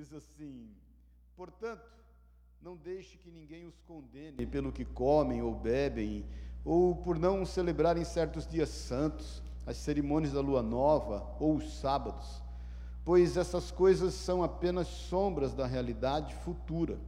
diz assim: Portanto, não deixe que ninguém os condene pelo que comem ou bebem, ou por não celebrarem certos dias santos, as cerimônias da lua nova ou os sábados, pois essas coisas são apenas sombras da realidade futura,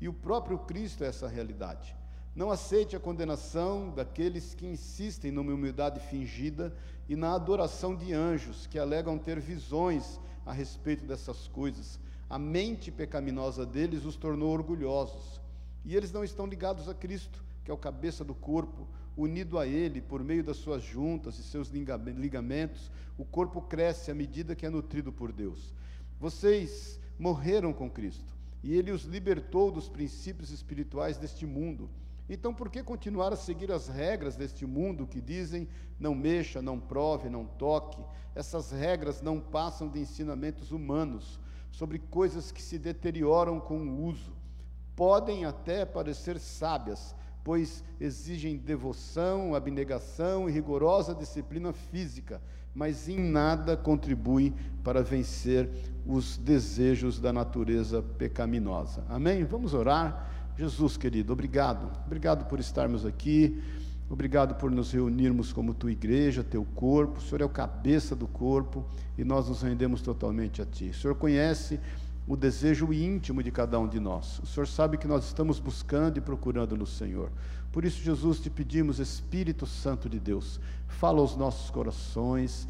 e o próprio Cristo é essa realidade. Não aceite a condenação daqueles que insistem numa humildade fingida e na adoração de anjos que alegam ter visões a respeito dessas coisas. A mente pecaminosa deles os tornou orgulhosos. E eles não estão ligados a Cristo, que é o cabeça do corpo, unido a Ele por meio das suas juntas e seus ligamentos, o corpo cresce à medida que é nutrido por Deus. Vocês morreram com Cristo e Ele os libertou dos princípios espirituais deste mundo então, por que continuar a seguir as regras deste mundo que dizem não mexa, não prove, não toque? Essas regras não passam de ensinamentos humanos sobre coisas que se deterioram com o uso. Podem até parecer sábias, pois exigem devoção, abnegação e rigorosa disciplina física, mas em nada contribuem para vencer os desejos da natureza pecaminosa. Amém? Vamos orar. Jesus, querido, obrigado. Obrigado por estarmos aqui. Obrigado por nos reunirmos como tua igreja, teu corpo. O Senhor é o cabeça do corpo e nós nos rendemos totalmente a ti. O Senhor conhece o desejo íntimo de cada um de nós. O Senhor sabe que nós estamos buscando e procurando no Senhor. Por isso, Jesus, te pedimos, Espírito Santo de Deus, fala aos nossos corações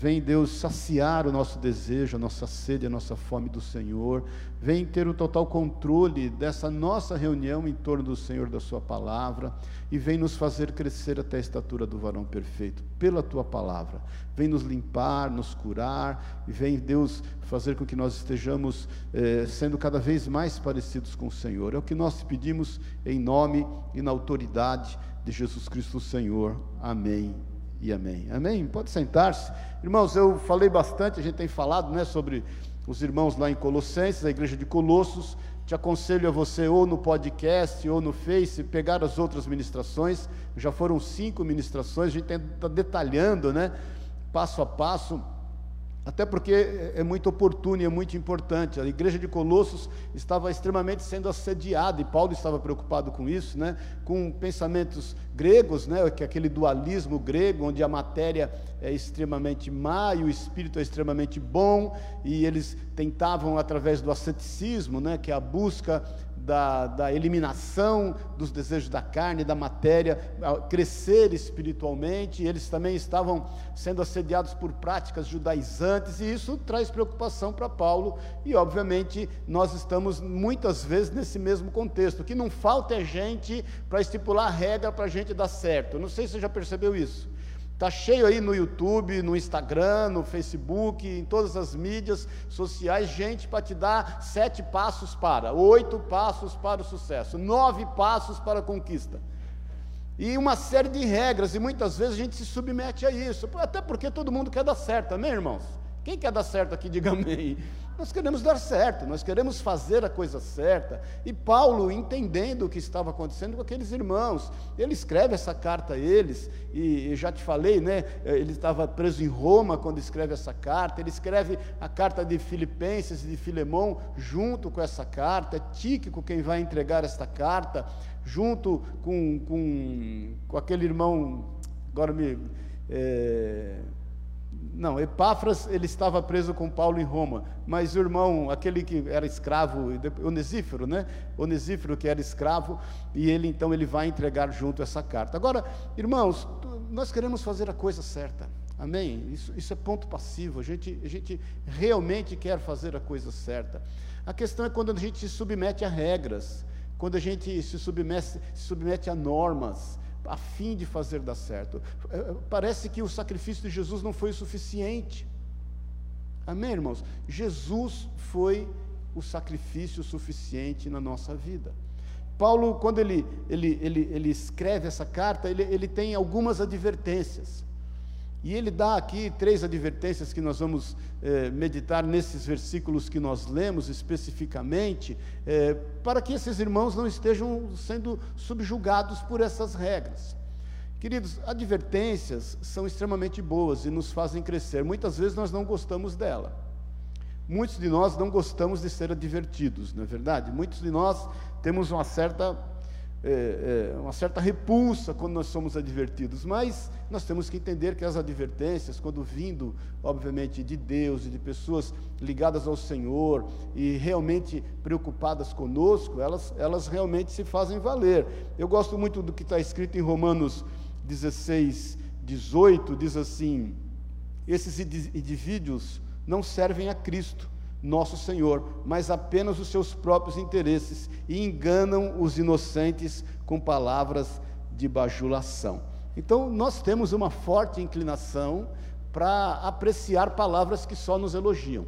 Vem, Deus, saciar o nosso desejo, a nossa sede, a nossa fome do Senhor. Vem ter o total controle dessa nossa reunião em torno do Senhor, da Sua palavra. E vem nos fazer crescer até a estatura do varão perfeito, pela Tua palavra. Vem nos limpar, nos curar. E vem, Deus, fazer com que nós estejamos eh, sendo cada vez mais parecidos com o Senhor. É o que nós pedimos em nome e na autoridade de Jesus Cristo, Senhor. Amém e amém. Amém? Pode sentar-se. Irmãos, eu falei bastante, a gente tem falado né, sobre os irmãos lá em Colossenses, a igreja de Colossos. Te aconselho a você, ou no podcast, ou no Face, pegar as outras ministrações. Já foram cinco ministrações, a gente está detalhando, né, passo a passo até porque é muito oportuno e é muito importante. A igreja de Colossos estava extremamente sendo assediada, e Paulo estava preocupado com isso, né? com pensamentos gregos, né? que é aquele dualismo grego, onde a matéria é extremamente má e o espírito é extremamente bom, e eles tentavam, através do asceticismo, né? que é a busca da, da eliminação dos desejos da carne, da matéria, crescer espiritualmente, eles também estavam sendo assediados por práticas judaizantes, e isso traz preocupação para Paulo, e obviamente nós estamos muitas vezes nesse mesmo contexto. O que não falta é gente para estipular regra para a gente dar certo. Não sei se você já percebeu isso. Está cheio aí no YouTube, no Instagram, no Facebook, em todas as mídias sociais, gente para te dar sete passos para, oito passos para o sucesso, nove passos para a conquista. E uma série de regras, e muitas vezes a gente se submete a isso, até porque todo mundo quer dar certo, amém, irmãos? Quem quer dar certo aqui, diga amém. Nós queremos dar certo, nós queremos fazer a coisa certa. E Paulo, entendendo o que estava acontecendo com aqueles irmãos, ele escreve essa carta a eles, e, já te falei, né? Ele estava preso em Roma quando escreve essa carta. Ele escreve a carta de Filipenses e de Filemão junto com essa carta. É Tíquico quem vai entregar esta carta, junto com, com, com aquele irmão, agora me. É, não, Epáfras, ele estava preso com Paulo em Roma, mas o irmão, aquele que era escravo, Onesífero, né? Onesífero que era escravo, e ele então ele vai entregar junto essa carta. Agora, irmãos, nós queremos fazer a coisa certa. Amém? Isso, isso é ponto passivo. A gente, a gente realmente quer fazer a coisa certa. A questão é quando a gente se submete a regras, quando a gente se submete, se submete a normas, a fim de fazer dar certo. É, é, parece que o sacrifício de Jesus não foi o suficiente. Amém, irmãos? Jesus foi o sacrifício suficiente na nossa vida. Paulo, quando ele, ele, ele, ele escreve essa carta, ele, ele tem algumas advertências. E ele dá aqui três advertências que nós vamos eh, meditar nesses versículos que nós lemos especificamente, eh, para que esses irmãos não estejam sendo subjugados por essas regras. Queridos, advertências são extremamente boas e nos fazem crescer. Muitas vezes nós não gostamos dela. muitos de nós não gostamos de ser advertidos, não é verdade? Muitos de nós temos uma certa é, é, uma certa repulsa quando nós somos advertidos, mas nós temos que entender que as advertências, quando vindo, obviamente, de Deus e de pessoas ligadas ao Senhor e realmente preocupadas conosco, elas, elas realmente se fazem valer. Eu gosto muito do que está escrito em Romanos 16, 18, diz assim: esses indivíduos não servem a Cristo nosso Senhor, mas apenas os seus próprios interesses e enganam os inocentes com palavras de bajulação. Então, nós temos uma forte inclinação para apreciar palavras que só nos elogiam.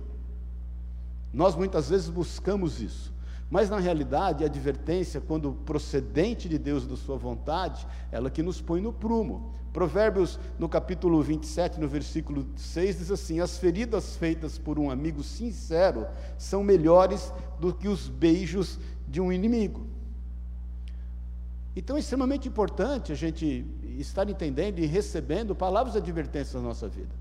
Nós muitas vezes buscamos isso. Mas na realidade, a advertência, quando procedente de Deus da sua vontade, ela que nos põe no prumo. Provérbios, no capítulo 27, no versículo 6, diz assim: As feridas feitas por um amigo sincero são melhores do que os beijos de um inimigo. Então é extremamente importante a gente estar entendendo e recebendo palavras de advertência na nossa vida.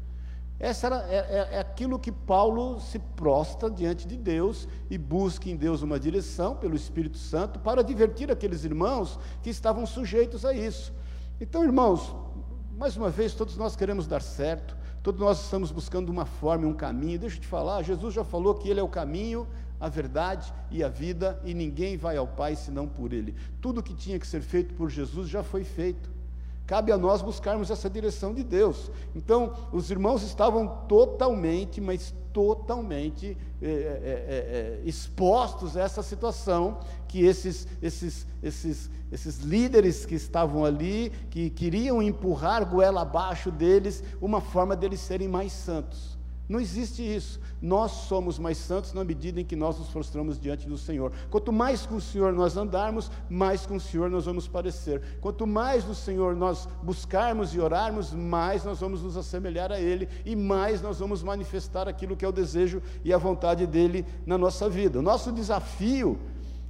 Essa era, é, é, é, aquilo que Paulo se prostra diante de Deus e busca em Deus uma direção pelo Espírito Santo para divertir aqueles irmãos que estavam sujeitos a isso. Então, irmãos, mais uma vez, todos nós queremos dar certo, todos nós estamos buscando uma forma, um caminho. Deixa eu te falar, Jesus já falou que Ele é o caminho, a verdade e a vida, e ninguém vai ao Pai senão por Ele. Tudo que tinha que ser feito por Jesus já foi feito. Cabe a nós buscarmos essa direção de Deus. Então, os irmãos estavam totalmente, mas totalmente é, é, é, expostos a essa situação que esses, esses, esses, esses líderes que estavam ali, que queriam empurrar goela abaixo deles, uma forma deles serem mais santos. Não existe isso. Nós somos mais santos na medida em que nós nos frustramos diante do Senhor. Quanto mais com o Senhor nós andarmos, mais com o Senhor nós vamos parecer. Quanto mais do Senhor nós buscarmos e orarmos, mais nós vamos nos assemelhar a Ele e mais nós vamos manifestar aquilo que é o desejo e a vontade dEle na nossa vida. O nosso desafio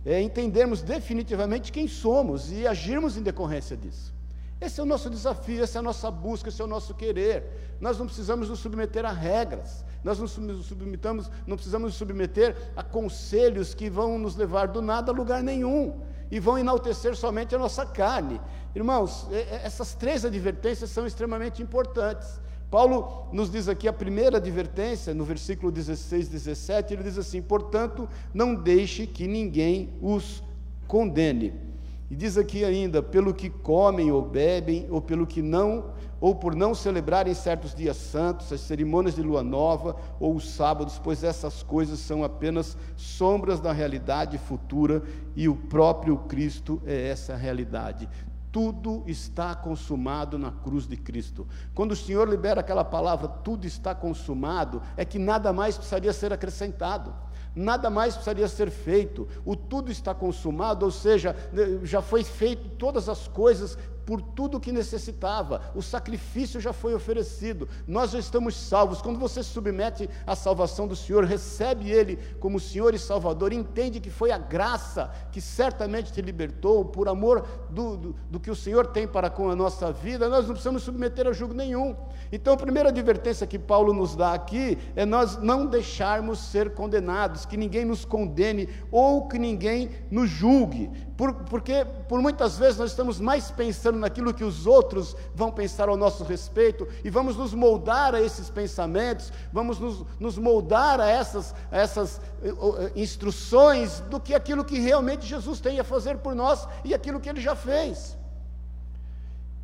é entendermos definitivamente quem somos e agirmos em decorrência disso. Esse é o nosso desafio, essa é a nossa busca, esse é o nosso querer. Nós não precisamos nos submeter a regras, nós não, submetamos, não precisamos nos submeter a conselhos que vão nos levar do nada a lugar nenhum e vão enaltecer somente a nossa carne. Irmãos, essas três advertências são extremamente importantes. Paulo nos diz aqui a primeira advertência, no versículo 16, 17, ele diz assim: portanto, não deixe que ninguém os condene. E diz aqui ainda, pelo que comem ou bebem, ou pelo que não, ou por não celebrarem certos dias santos, as cerimônias de lua nova ou os sábados, pois essas coisas são apenas sombras da realidade futura e o próprio Cristo é essa realidade. Tudo está consumado na cruz de Cristo. Quando o Senhor libera aquela palavra, tudo está consumado, é que nada mais precisaria ser acrescentado nada mais precisaria ser feito, o tudo está consumado, ou seja, já foi feito todas as coisas por tudo que necessitava, o sacrifício já foi oferecido, nós já estamos salvos. Quando você se submete à salvação do Senhor, recebe Ele como Senhor e Salvador, entende que foi a graça que certamente te libertou, por amor do, do, do que o Senhor tem para com a nossa vida, nós não precisamos submeter a julgo nenhum. Então, a primeira advertência que Paulo nos dá aqui é nós não deixarmos ser condenados, que ninguém nos condene ou que ninguém nos julgue, por, porque por muitas vezes nós estamos mais pensando naquilo que os outros vão pensar ao nosso respeito e vamos nos moldar a esses pensamentos, vamos nos, nos moldar a essas, a essas eh, eh, instruções do que aquilo que realmente Jesus tem a fazer por nós e aquilo que ele já fez.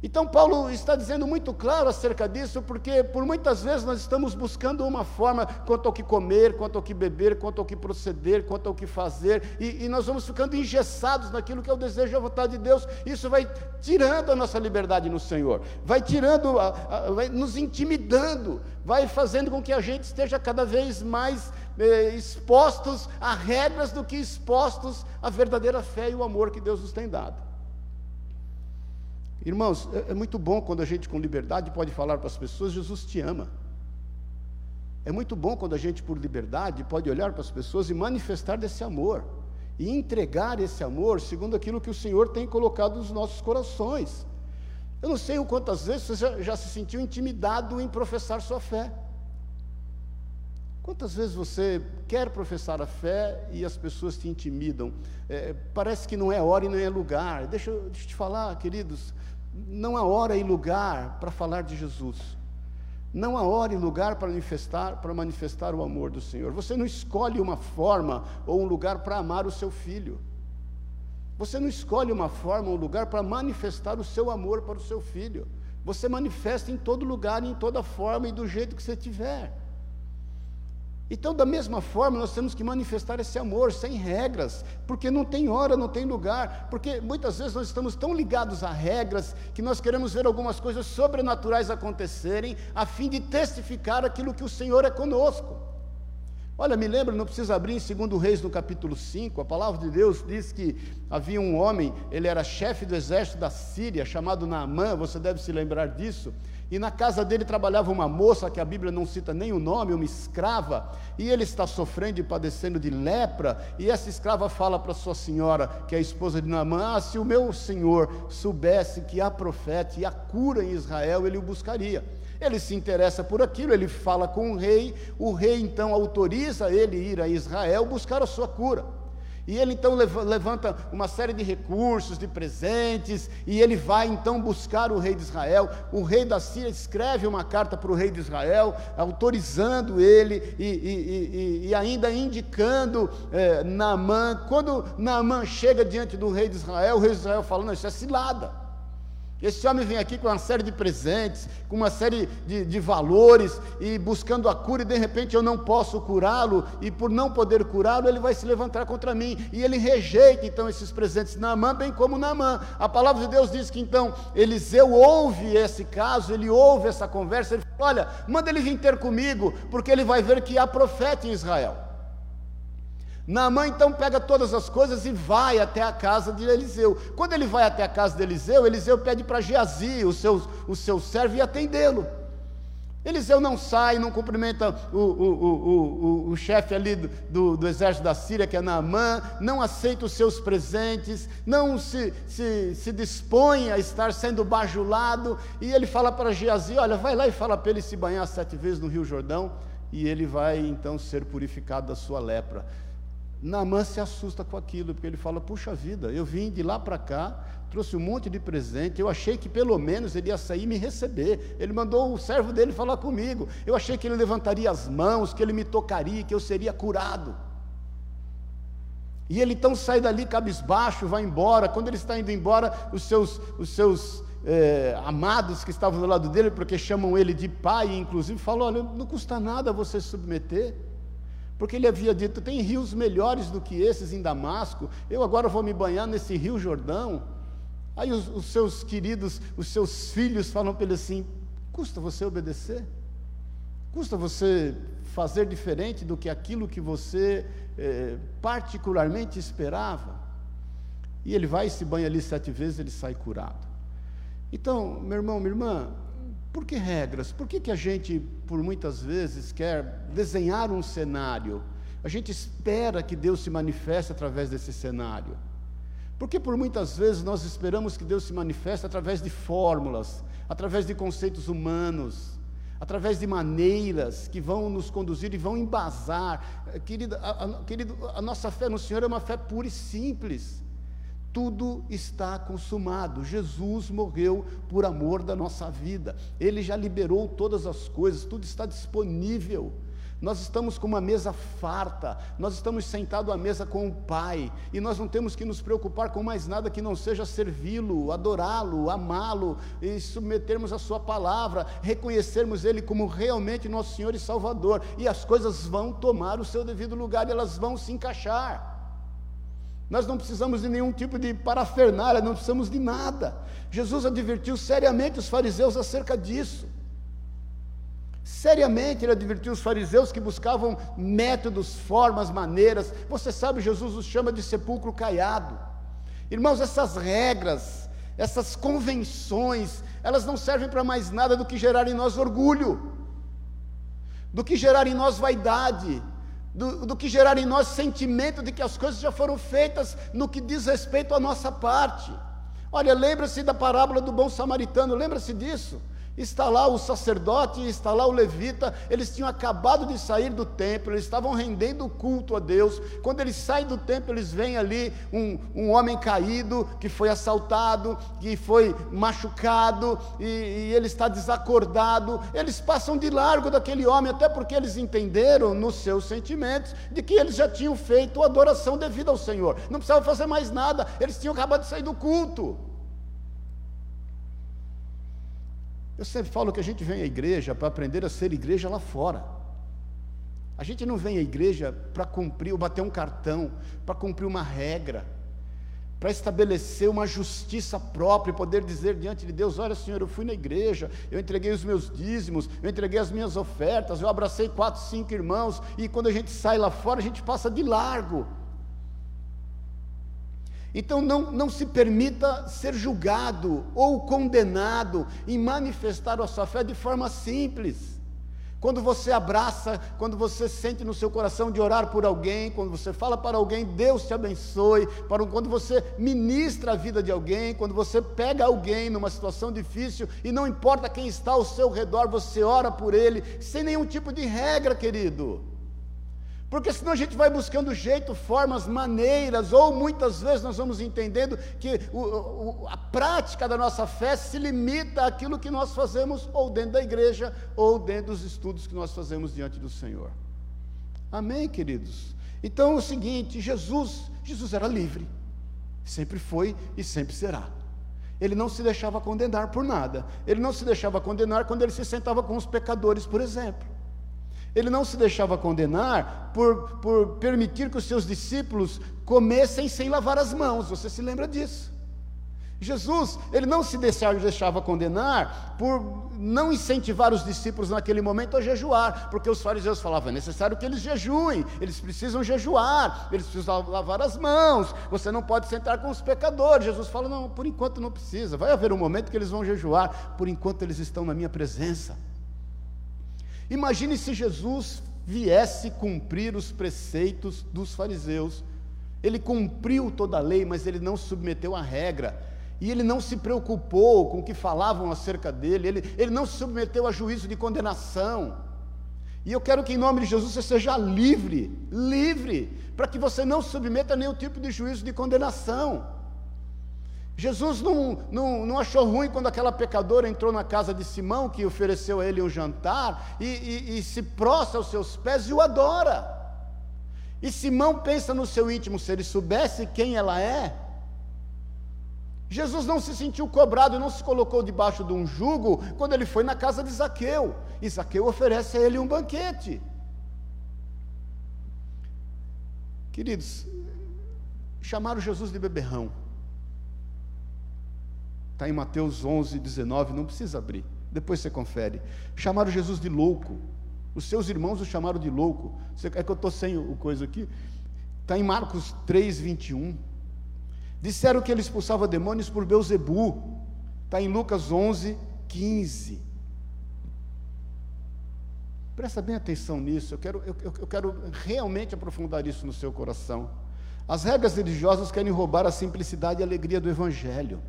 Então, Paulo está dizendo muito claro acerca disso, porque por muitas vezes nós estamos buscando uma forma quanto ao que comer, quanto ao que beber, quanto ao que proceder, quanto ao que fazer, e, e nós vamos ficando engessados naquilo que é o desejo e a vontade de Deus. Isso vai tirando a nossa liberdade no Senhor, vai tirando, a, a, vai nos intimidando, vai fazendo com que a gente esteja cada vez mais eh, expostos a regras do que expostos à verdadeira fé e o amor que Deus nos tem dado. Irmãos, é, é muito bom quando a gente com liberdade pode falar para as pessoas: Jesus te ama. É muito bom quando a gente, por liberdade, pode olhar para as pessoas e manifestar desse amor, e entregar esse amor segundo aquilo que o Senhor tem colocado nos nossos corações. Eu não sei o quantas vezes você já, já se sentiu intimidado em professar sua fé. Quantas vezes você quer professar a fé e as pessoas te intimidam? É, parece que não é hora e não é lugar. Deixa, deixa eu te falar, queridos, não há hora e lugar para falar de Jesus. Não há hora e lugar para manifestar, para manifestar o amor do Senhor. Você não escolhe uma forma ou um lugar para amar o seu filho. Você não escolhe uma forma ou um lugar para manifestar o seu amor para o seu filho. Você manifesta em todo lugar, em toda forma e do jeito que você tiver. Então, da mesma forma, nós temos que manifestar esse amor sem regras, porque não tem hora, não tem lugar, porque muitas vezes nós estamos tão ligados a regras que nós queremos ver algumas coisas sobrenaturais acontecerem, a fim de testificar aquilo que o Senhor é conosco. Olha, me lembra, não precisa abrir em 2 Reis no capítulo 5, a palavra de Deus diz que havia um homem, ele era chefe do exército da Síria, chamado Naamã, você deve se lembrar disso, e na casa dele trabalhava uma moça, que a Bíblia não cita nem o nome, uma escrava, e ele está sofrendo e padecendo de lepra, e essa escrava fala para sua senhora, que é a esposa de Naamã, ah, se o meu senhor soubesse que há profeta e há cura em Israel, ele o buscaria. Ele se interessa por aquilo, ele fala com o rei, o rei então autoriza ele ir a Israel buscar a sua cura. E ele então levanta uma série de recursos, de presentes, e ele vai então buscar o rei de Israel. O rei da Síria escreve uma carta para o rei de Israel, autorizando ele e, e, e, e ainda indicando é, Naamã. Quando Naamã chega diante do rei de Israel, o rei de Israel fala: Não, isso é cilada. Esse homem vem aqui com uma série de presentes, com uma série de, de valores, e buscando a cura, e de repente eu não posso curá-lo, e por não poder curá-lo, ele vai se levantar contra mim, e ele rejeita então esses presentes Naamã, bem como Naamã. A palavra de Deus diz que então Eliseu ouve esse caso, ele ouve essa conversa, ele fala: Olha, manda ele vir ter comigo, porque ele vai ver que há profeta em Israel. Naamã então pega todas as coisas e vai até a casa de Eliseu. Quando ele vai até a casa de Eliseu, Eliseu pede para Geazi, o seu, o seu servo, ir atendê-lo. Eliseu não sai, não cumprimenta o, o, o, o chefe ali do, do, do, exército da Síria, que é Naamã, não aceita os seus presentes, não se, se, se dispõe a estar sendo bajulado, e ele fala para Geazi: Olha, vai lá e fala para ele se banhar sete vezes no Rio Jordão, e ele vai então ser purificado da sua lepra. Naamã se assusta com aquilo, porque ele fala: Puxa vida, eu vim de lá para cá, trouxe um monte de presente, eu achei que pelo menos ele ia sair e me receber. Ele mandou o servo dele falar comigo. Eu achei que ele levantaria as mãos, que ele me tocaria, que eu seria curado. E ele então sai dali cabisbaixo, vai embora. Quando ele está indo embora, os seus, os seus é, amados que estavam do lado dele, porque chamam ele de pai, inclusive, falam: Olha, não custa nada você submeter. Porque ele havia dito: tem rios melhores do que esses em Damasco, eu agora vou me banhar nesse rio Jordão. Aí os, os seus queridos, os seus filhos falam para ele assim: custa você obedecer? Custa você fazer diferente do que aquilo que você eh, particularmente esperava? E ele vai e se banha ali sete vezes, ele sai curado. Então, meu irmão, minha irmã, por que regras? Por que, que a gente, por muitas vezes, quer desenhar um cenário? A gente espera que Deus se manifeste através desse cenário. Porque por muitas vezes nós esperamos que Deus se manifeste através de fórmulas, através de conceitos humanos, através de maneiras que vão nos conduzir e vão embasar. Querida, a, a, querido, a nossa fé no Senhor é uma fé pura e simples tudo está consumado. Jesus morreu por amor da nossa vida. Ele já liberou todas as coisas, tudo está disponível. Nós estamos com uma mesa farta, nós estamos sentados à mesa com o Pai, e nós não temos que nos preocupar com mais nada que não seja servi-lo, adorá-lo, amá-lo e submetermos a Sua palavra, reconhecermos Ele como realmente nosso Senhor e Salvador, e as coisas vão tomar o seu devido lugar, e elas vão se encaixar. Nós não precisamos de nenhum tipo de parafernália, não precisamos de nada. Jesus advertiu seriamente os fariseus acerca disso. Seriamente ele advertiu os fariseus que buscavam métodos, formas, maneiras. Você sabe, Jesus os chama de sepulcro caiado. Irmãos, essas regras, essas convenções, elas não servem para mais nada do que gerar em nós orgulho, do que gerar em nós vaidade, do, do, que gerar em nós sentimento de que as coisas já foram feitas no que diz respeito à nossa parte. Olha, lembra-se da parábola do bom samaritano, lembra-se disso? Está lá o sacerdote, está lá o levita, eles tinham acabado de sair do templo, eles estavam rendendo culto a Deus. Quando eles saem do templo, eles veem ali um, um homem caído, que foi assaltado, que foi machucado, e, e ele está desacordado. Eles passam de largo daquele homem, até porque eles entenderam nos seus sentimentos de que eles já tinham feito a adoração devida ao Senhor, não precisavam fazer mais nada, eles tinham acabado de sair do culto. Eu sempre falo que a gente vem à igreja para aprender a ser igreja lá fora. A gente não vem à igreja para cumprir ou bater um cartão, para cumprir uma regra, para estabelecer uma justiça própria e poder dizer diante de Deus: Olha, Senhor, eu fui na igreja, eu entreguei os meus dízimos, eu entreguei as minhas ofertas, eu abracei quatro, cinco irmãos, e quando a gente sai lá fora, a gente passa de largo. Então não, não se permita ser julgado ou condenado em manifestar a sua fé de forma simples. Quando você abraça, quando você sente no seu coração de orar por alguém, quando você fala para alguém, Deus te abençoe, para quando você ministra a vida de alguém, quando você pega alguém numa situação difícil e não importa quem está ao seu redor, você ora por ele, sem nenhum tipo de regra, querido. Porque senão a gente vai buscando jeito, formas, maneiras, ou muitas vezes nós vamos entendendo que o, o, a prática da nossa fé se limita àquilo que nós fazemos ou dentro da igreja, ou dentro dos estudos que nós fazemos diante do Senhor. Amém, queridos? Então é o seguinte, Jesus, Jesus era livre, sempre foi e sempre será. Ele não se deixava condenar por nada. Ele não se deixava condenar quando ele se sentava com os pecadores, por exemplo. Ele não se deixava condenar por, por permitir que os seus discípulos comessem sem lavar as mãos. Você se lembra disso? Jesus, ele não se deixava, deixava condenar por não incentivar os discípulos naquele momento a jejuar, porque os fariseus falavam: é necessário que eles jejuem, eles precisam jejuar, eles precisam lavar as mãos, você não pode sentar com os pecadores. Jesus fala: não, por enquanto não precisa, vai haver um momento que eles vão jejuar, por enquanto eles estão na minha presença. Imagine se Jesus viesse cumprir os preceitos dos fariseus. Ele cumpriu toda a lei, mas ele não submeteu à regra. E ele não se preocupou com o que falavam acerca dele, ele, ele não se submeteu a juízo de condenação. E eu quero que em nome de Jesus você seja livre, livre, para que você não submeta a nenhum tipo de juízo de condenação. Jesus não, não, não achou ruim quando aquela pecadora entrou na casa de Simão, que ofereceu a ele um jantar, e, e, e se prostra aos seus pés e o adora. E Simão pensa no seu íntimo, se ele soubesse quem ela é, Jesus não se sentiu cobrado não se colocou debaixo de um jugo quando ele foi na casa de Zaqueu. E Zaqueu oferece a ele um banquete. Queridos, chamaram Jesus de beberrão. Está em Mateus 11, 19, não precisa abrir. Depois você confere. Chamaram Jesus de louco. Os seus irmãos o chamaram de louco. É que eu estou sem o coisa aqui. Está em Marcos 3, 21. Disseram que ele expulsava demônios por Beuzebu. Está em Lucas 11, 15. Presta bem atenção nisso. Eu quero, eu, eu quero realmente aprofundar isso no seu coração. As regras religiosas querem roubar a simplicidade e a alegria do Evangelho.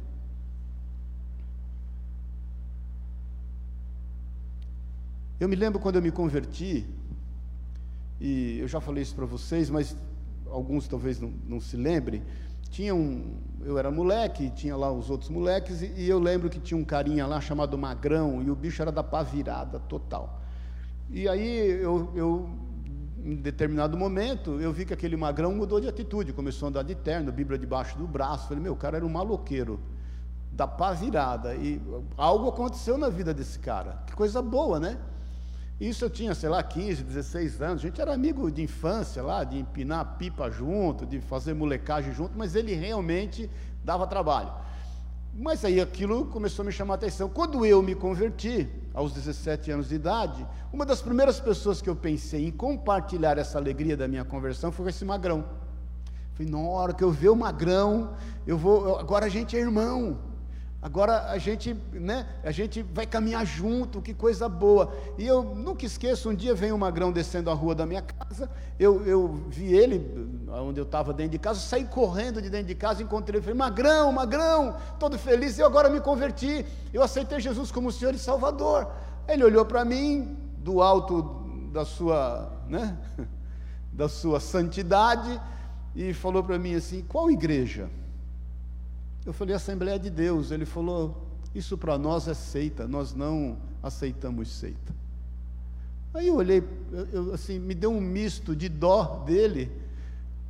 Eu me lembro quando eu me converti, e eu já falei isso para vocês, mas alguns talvez não, não, se lembrem. Tinha um, eu era moleque, tinha lá os outros moleques, e, e, eu lembro que tinha um carinha lá chamado Magrão, e o bicho era da pá virada total. E aí eu, eu, em determinado momento, eu vi que aquele Magrão mudou de atitude, começou a andar de terno, Bíblia debaixo do braço. Falei, meu, o cara era um maloqueiro da pá virada, e algo aconteceu na vida desse cara. Que coisa boa, né? Isso eu tinha, sei lá, 15, 16 anos. A gente era amigo de infância lá, de empinar pipa junto, de fazer molecagem junto, mas ele realmente dava trabalho. Mas aí aquilo começou a me chamar a atenção. Quando eu me converti, aos 17 anos de idade, uma das primeiras pessoas que eu pensei em compartilhar essa alegria da minha conversão foi esse magrão. Falei, na hora que eu ver o magrão, eu vou, agora a gente é irmão. Agora a gente, né, a gente vai caminhar junto, que coisa boa. E eu nunca esqueço, um dia veio um magrão descendo a rua da minha casa, eu, eu vi ele, onde eu estava dentro de casa, saí correndo de dentro de casa, encontrei ele, falei, Magrão, Magrão, todo feliz, eu agora me converti, eu aceitei Jesus como Senhor e Salvador. Ele olhou para mim, do alto da sua, né, da sua santidade, e falou para mim assim: qual igreja? Eu falei: Assembleia de Deus. Ele falou: isso para nós é seita, nós não aceitamos seita. Aí eu olhei, eu, assim, me deu um misto de dó dele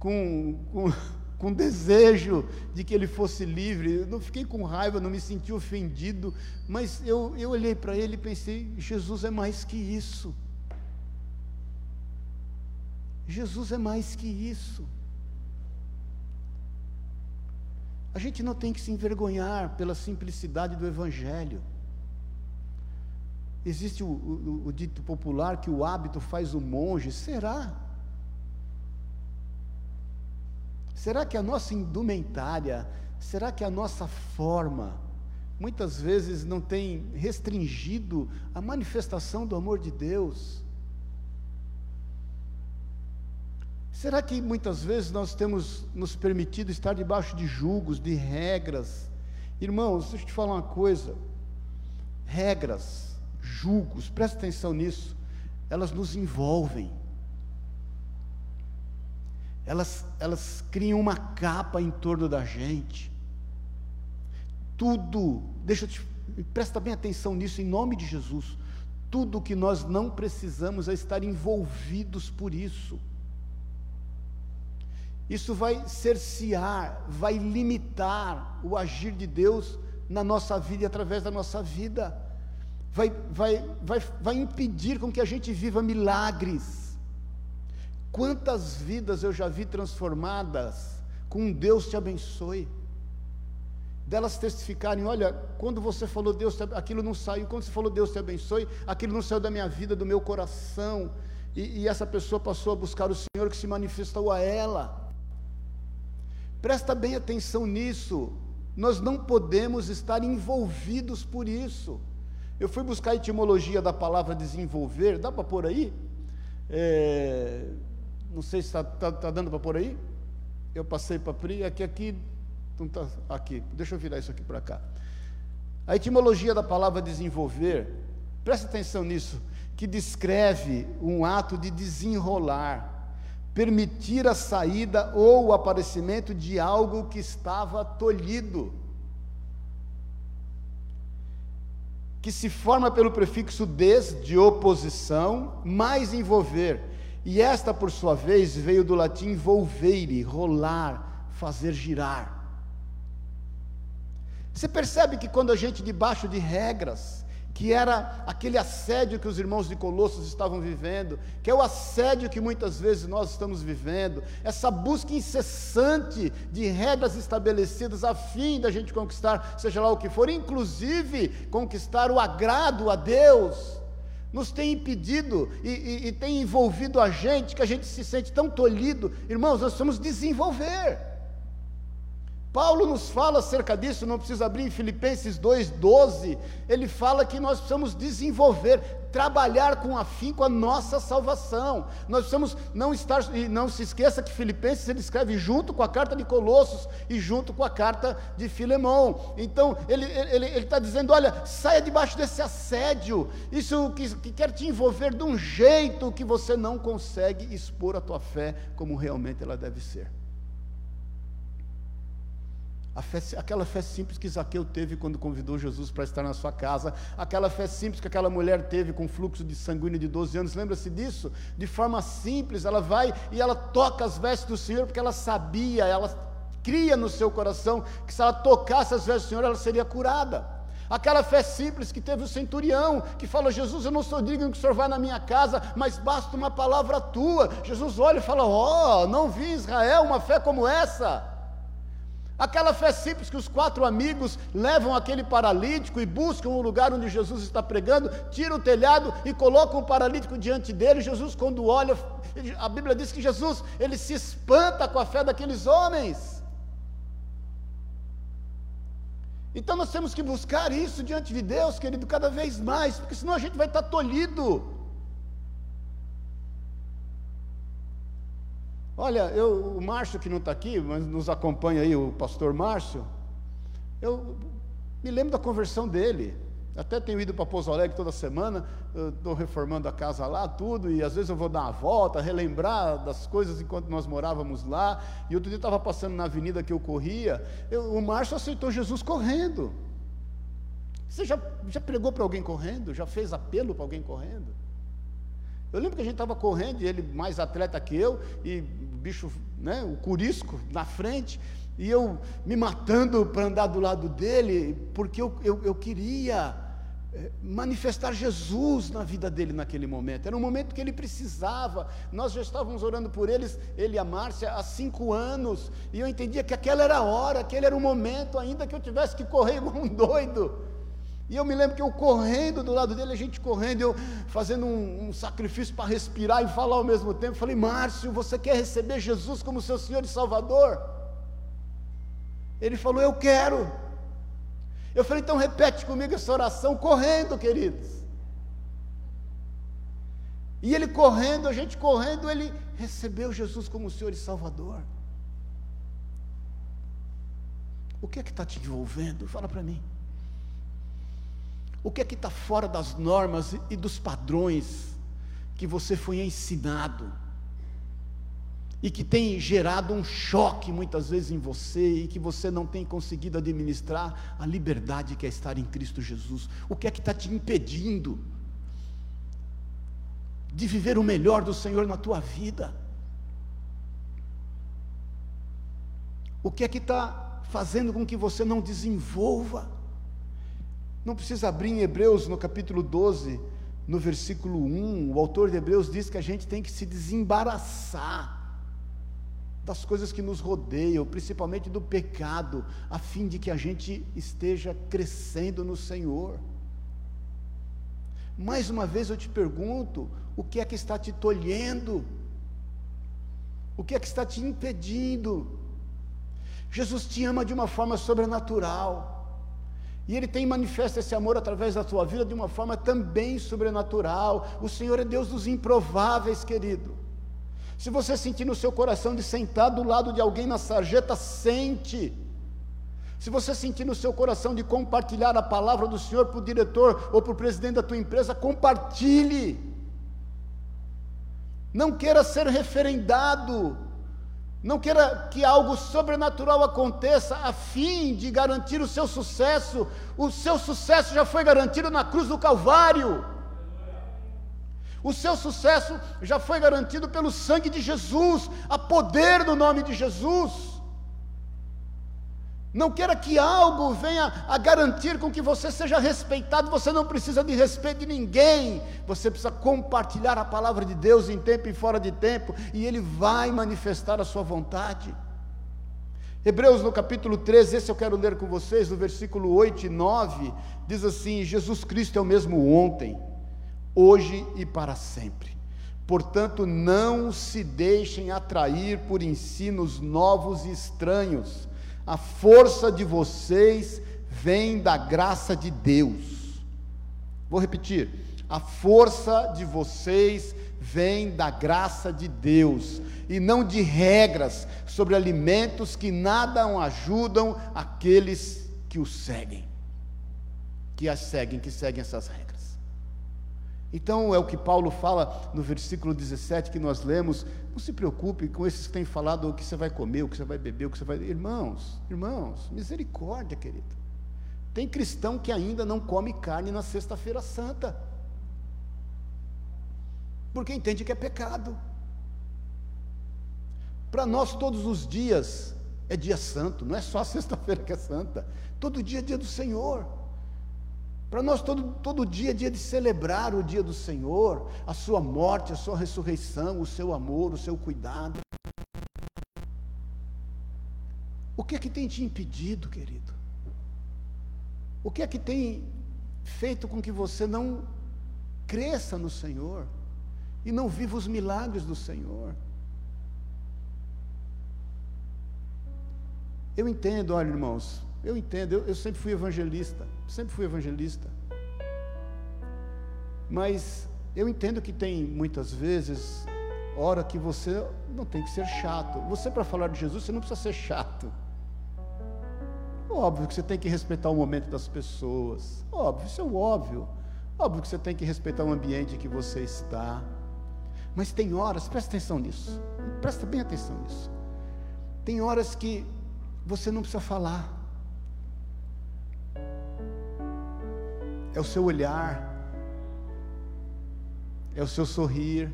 com, com, com desejo de que ele fosse livre. Eu não fiquei com raiva, não me senti ofendido, mas eu, eu olhei para ele e pensei: Jesus é mais que isso. Jesus é mais que isso. A gente não tem que se envergonhar pela simplicidade do Evangelho. Existe o, o, o, dito popular que o hábito faz o monge. Será? Será que a nossa indumentária, será que a nossa forma, muitas vezes não tem restringido a manifestação do amor de Deus? Será que muitas vezes nós temos nos permitido estar debaixo de julgos, de regras? Irmãos, deixa eu te falar uma coisa. Regras, julgos, presta atenção nisso, elas nos envolvem. Elas, elas criam uma capa em torno da gente. Tudo, deixa eu te, presta bem atenção nisso, em nome de Jesus. Tudo que nós não precisamos é estar envolvidos por isso. Isso vai cercear, vai limitar o agir de Deus na nossa vida e através da nossa vida. Vai, vai, vai, vai impedir com que a gente viva milagres. Quantas vidas eu já vi transformadas com Deus te abençoe. Delas testificarem, olha, quando você falou Deus, aquilo não saiu, quando você falou Deus te abençoe, aquilo não saiu da minha vida, do meu coração. E, e essa pessoa passou a buscar o Senhor que se manifestou a ela. Presta bem atenção nisso. Nós não podemos estar envolvidos por isso. Eu fui buscar a etimologia da palavra desenvolver, dá para pôr aí? É, não sei se está tá, tá dando para pôr aí. Eu passei para Pri, aqui, aqui, não tá, aqui, deixa eu virar isso aqui para cá. A etimologia da palavra desenvolver, presta atenção nisso, que descreve um ato de desenrolar, permitir a saída ou o aparecimento de algo que estava tolhido. Que se forma pelo prefixo des, de oposição, mais envolver. E esta, por sua vez, veio do latim volvere, rolar, fazer girar. Você percebe que quando a gente, debaixo de regras, que era aquele assédio que os irmãos de Colossos estavam vivendo, que é o assédio que muitas vezes nós estamos vivendo, essa busca incessante de regras estabelecidas a fim da gente conquistar, seja lá o que for, inclusive conquistar o agrado a Deus, nos tem impedido e, e, e tem envolvido a gente, que a gente se sente tão tolhido, irmãos, nós precisamos desenvolver. Paulo nos fala acerca disso, não precisa abrir em Filipenses 2,12. Ele fala que nós precisamos desenvolver, trabalhar com afinco a nossa salvação. Nós precisamos não estar, e não se esqueça que Filipenses ele escreve junto com a carta de Colossos e junto com a carta de Filemão. Então, ele está ele, ele tá dizendo: olha, saia debaixo desse assédio, isso que, que quer te envolver de um jeito que você não consegue expor a tua fé como realmente ela deve ser. Fé, aquela fé simples que Zaqueu teve quando convidou Jesus para estar na sua casa, aquela fé simples que aquela mulher teve com fluxo de sanguíneo de 12 anos, lembra-se disso? De forma simples, ela vai e ela toca as vestes do Senhor, porque ela sabia, ela cria no seu coração que se ela tocasse as vestes do Senhor, ela seria curada. Aquela fé simples que teve o centurião, que falou: Jesus, eu não sou digno que o Senhor vá na minha casa, mas basta uma palavra tua. Jesus olha e fala: oh, não vi Israel uma fé como essa. Aquela fé simples que os quatro amigos levam aquele paralítico e buscam o lugar onde Jesus está pregando, tiram o telhado e colocam o paralítico diante dele. Jesus, quando olha, a Bíblia diz que Jesus ele se espanta com a fé daqueles homens. Então nós temos que buscar isso diante de Deus, querido, cada vez mais, porque senão a gente vai estar tolhido. Olha, eu, o Márcio que não está aqui, mas nos acompanha aí, o pastor Márcio, eu me lembro da conversão dele. Até tenho ido para Pouso Alegre toda semana, estou reformando a casa lá, tudo, e às vezes eu vou dar uma volta, relembrar das coisas enquanto nós morávamos lá. E outro dia estava passando na avenida que eu corria, eu, o Márcio aceitou Jesus correndo. Você já, já pregou para alguém correndo? Já fez apelo para alguém correndo? Eu lembro que a gente estava correndo, e ele mais atleta que eu, e bicho, né, o curisco na frente, e eu me matando para andar do lado dele, porque eu, eu, eu queria eh, manifestar Jesus na vida dele naquele momento. Era um momento que ele precisava. Nós já estávamos orando por eles, ele e a Márcia, há cinco anos, e eu entendia que aquela era a hora, aquele era o momento, ainda que eu tivesse que correr igual um doido. E eu me lembro que eu correndo do lado dele, a gente correndo, eu fazendo um, um sacrifício para respirar e falar ao mesmo tempo. Falei, Márcio, você quer receber Jesus como seu Senhor e Salvador? Ele falou, eu quero. Eu falei, então repete comigo essa oração correndo, queridos. E ele correndo, a gente correndo, ele recebeu Jesus como Senhor e Salvador. O que é que está te envolvendo? Fala para mim. O que é que está fora das normas e dos padrões que você foi ensinado? e que tem gerado um choque muitas vezes em você e que você não tem conseguido administrar a liberdade que é estar em Cristo Jesus. O que é que está te impedindo de viver o melhor do Senhor na tua vida? O que é que está fazendo com que você não desenvolva? Não precisa abrir em Hebreus no capítulo 12, no versículo 1, o autor de Hebreus diz que a gente tem que se desembaraçar das coisas que nos rodeiam, principalmente do pecado, a fim de que a gente esteja crescendo no Senhor. Mais uma vez eu te pergunto: o que é que está te tolhendo? O que é que está te impedindo? Jesus te ama de uma forma sobrenatural. E Ele tem manifesta esse amor através da tua vida de uma forma também sobrenatural. O Senhor é Deus dos improváveis, querido. Se você sentir no seu coração de sentar do lado de alguém na sarjeta, sente. Se você sentir no seu coração de compartilhar a palavra do Senhor para o diretor ou para o presidente da tua empresa, compartilhe. Não queira ser referendado. Não queira que algo sobrenatural aconteça a fim de garantir o seu sucesso. O seu sucesso já foi garantido na cruz do Calvário. O seu sucesso já foi garantido pelo sangue de Jesus, a poder do nome de Jesus. Não queira que algo venha a garantir com que você seja respeitado, você não precisa de respeito de ninguém, você precisa compartilhar a palavra de Deus em tempo e fora de tempo, e Ele vai manifestar a sua vontade. Hebreus no capítulo 13, esse eu quero ler com vocês, no versículo 8 e 9, diz assim: Jesus Cristo é o mesmo ontem, hoje e para sempre. Portanto, não se deixem atrair por ensinos novos e estranhos. A força de vocês vem da graça de Deus. Vou repetir. A força de vocês vem da graça de Deus e não de regras sobre alimentos que nada ajudam aqueles que o seguem, que as seguem, que seguem essas regras. Então é o que Paulo fala no versículo 17 que nós lemos. Não se preocupe com esses que têm falado o que você vai comer, o que você vai beber, o que você vai. Irmãos, irmãos, misericórdia, querido. Tem cristão que ainda não come carne na Sexta-feira Santa, porque entende que é pecado. Para nós, todos os dias é dia santo, não é só a sexta-feira que é santa, todo dia é dia do Senhor. Para nós, todo, todo dia é dia de celebrar o dia do Senhor, a sua morte, a sua ressurreição, o seu amor, o seu cuidado. O que é que tem te impedido, querido? O que é que tem feito com que você não cresça no Senhor e não viva os milagres do Senhor? Eu entendo, olha, irmãos, eu entendo, eu, eu sempre fui evangelista sempre fui evangelista. Mas eu entendo que tem muitas vezes hora que você não tem que ser chato. Você, para falar de Jesus, você não precisa ser chato. Óbvio que você tem que respeitar o momento das pessoas. Óbvio, isso é óbvio. Óbvio que você tem que respeitar o ambiente em que você está. Mas tem horas, presta atenção nisso. Presta bem atenção nisso. Tem horas que você não precisa falar. É o seu olhar, é o seu sorrir,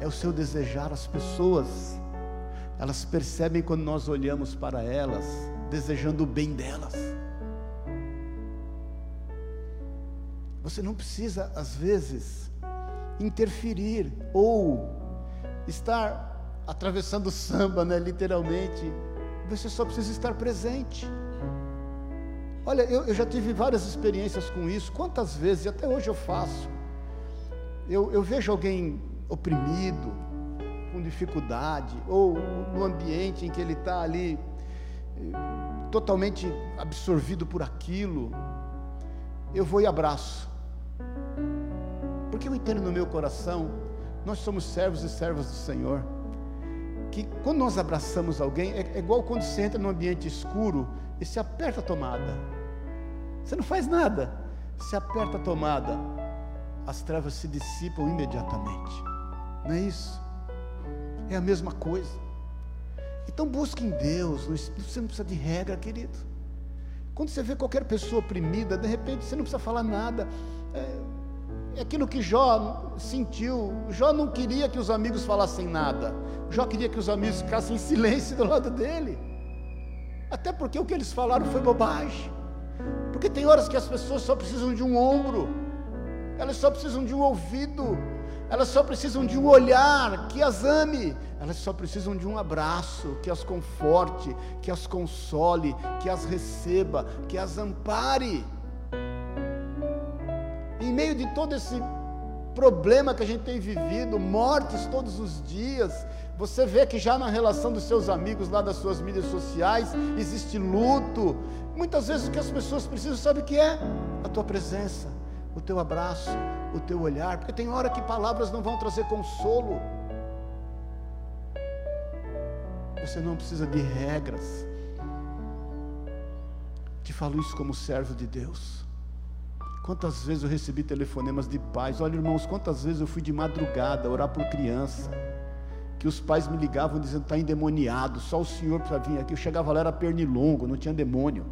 é o seu desejar. As pessoas, elas percebem quando nós olhamos para elas, desejando o bem delas. Você não precisa, às vezes, interferir ou estar atravessando samba, né, literalmente. Você só precisa estar presente. Olha, eu, eu, já tive várias experiências com isso. Quantas vezes, e até hoje eu faço. Eu, eu vejo alguém oprimido, com dificuldade, ou no ambiente em que ele está ali, eh, totalmente absorvido por aquilo. Eu vou e abraço. Porque eu entendo no meu coração, nós somos servos e servas do Senhor. Que quando nós abraçamos alguém, é, é igual quando você entra num ambiente escuro e se aperta a tomada. Você não faz nada, se aperta a tomada, as trevas se dissipam imediatamente. Não é isso? É a mesma coisa. Então busque em Deus, você não precisa de regra, querido. Quando você vê qualquer pessoa oprimida, de repente você não precisa falar nada. É, é aquilo que Jó sentiu. Jó não queria que os amigos falassem nada. Jó queria que os amigos ficassem em silêncio do lado dele. Até porque o que eles falaram foi bobagem. Porque tem horas que as pessoas só precisam de um ombro, elas só precisam de um ouvido, elas só precisam de um olhar que as ame, elas só precisam de um abraço que as conforte, que as console, que as receba, que as ampare. Em meio de todo esse problema que a gente tem vivido, mortes todos os dias, você vê que já na relação dos seus amigos lá das suas mídias sociais existe luto. Muitas vezes o que as pessoas precisam, sabe o que é? A tua presença, o teu abraço, o teu olhar, porque tem hora que palavras não vão trazer consolo. Você não precisa de regras. Te falo isso como servo de Deus. Quantas vezes eu recebi telefonemas de pais? Olha, irmãos, quantas vezes eu fui de madrugada orar por criança. Que os pais me ligavam dizendo: está endemoniado, só o senhor para vir aqui. Eu chegava lá, era pernilongo, não tinha demônio.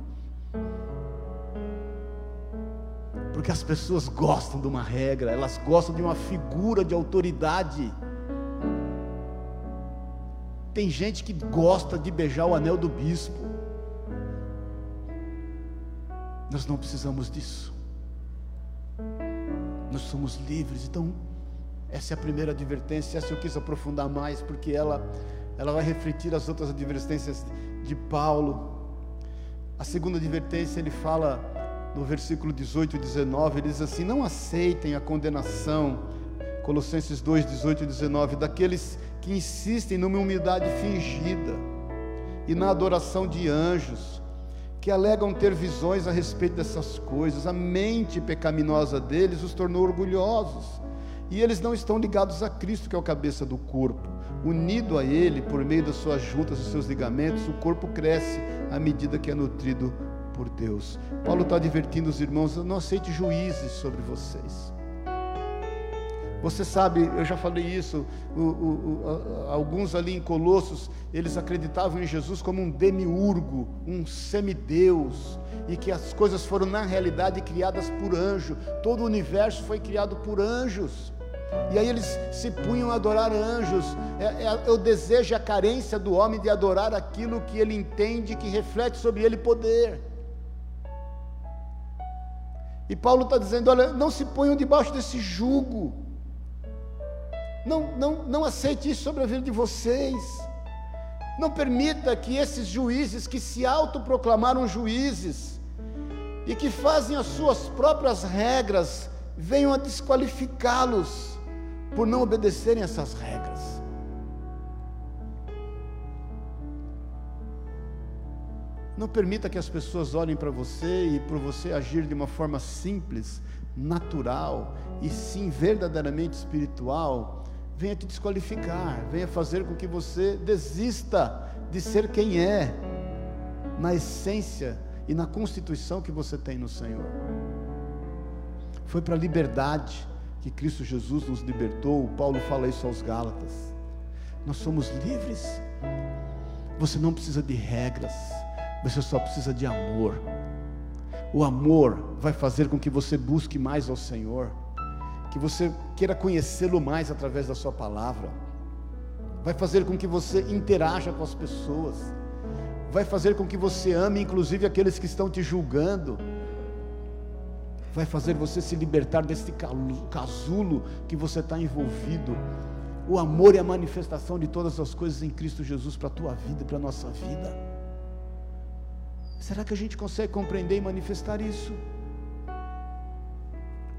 Porque as pessoas gostam de uma regra, elas gostam de uma figura de autoridade. Tem gente que gosta de beijar o anel do bispo. Nós não precisamos disso nós somos livres. Então, essa é a primeira advertência. Essa eu quis aprofundar mais, porque ela, ela vai refletir as outras advertências de Paulo. A segunda advertência, ele fala no versículo 18 e 19, ele diz assim: Não aceitem a condenação, Colossenses 2, 18 e 19, daqueles que insistem numa humildade fingida e na adoração de anjos que alegam ter visões a respeito dessas coisas. A mente pecaminosa deles os tornou orgulhosos. E eles não estão ligados a Cristo, que é o cabeça do corpo. Unido a Ele, por meio das suas juntas e seus ligamentos, o corpo cresce à medida que é nutrido por Deus. Paulo está advertindo os irmãos: não aceite juízes sobre vocês. Você sabe, eu já falei isso, o, o, o, alguns ali em Colossos, eles acreditavam em Jesus como um demiurgo, um semideus, e que as coisas foram na realidade criadas por anjo, todo o universo foi criado por anjos. E aí eles se punham a adorar anjos. É, é, desejo a carência do homem de adorar aquilo que ele entende que reflete sobre ele poder. E Paulo está dizendo: olha, não se ponham debaixo desse jugo. Não, não, não aceite isso sobre a vida de vocês. Não permita que esses juízes que se autoproclamaram juízes e que fazem as suas próprias regras venham a desqualificá-los por não obedecerem essas regras. Não permita que as pessoas olhem para você e por você agir de uma forma simples, natural e sim verdadeiramente espiritual, venha te desqualificar, venha fazer com que você desista de ser quem é, na essência e na constituição que você tem no Senhor. Foi para a liberdade que Cristo Jesus nos libertou. Paulo fala isso aos Gálatas. Nós somos livres. Você não precisa de regras, você só precisa de amor. O amor vai fazer com que você busque mais ao Senhor, que você queira conhecê-lo mais através da Sua palavra, vai fazer com que você interaja com as pessoas, vai fazer com que você ame, inclusive aqueles que estão te julgando, vai fazer você se libertar desse casulo que você está envolvido. O amor é a manifestação de todas as coisas em Cristo Jesus para a tua vida para a nossa vida. Será que a gente consegue compreender e manifestar isso?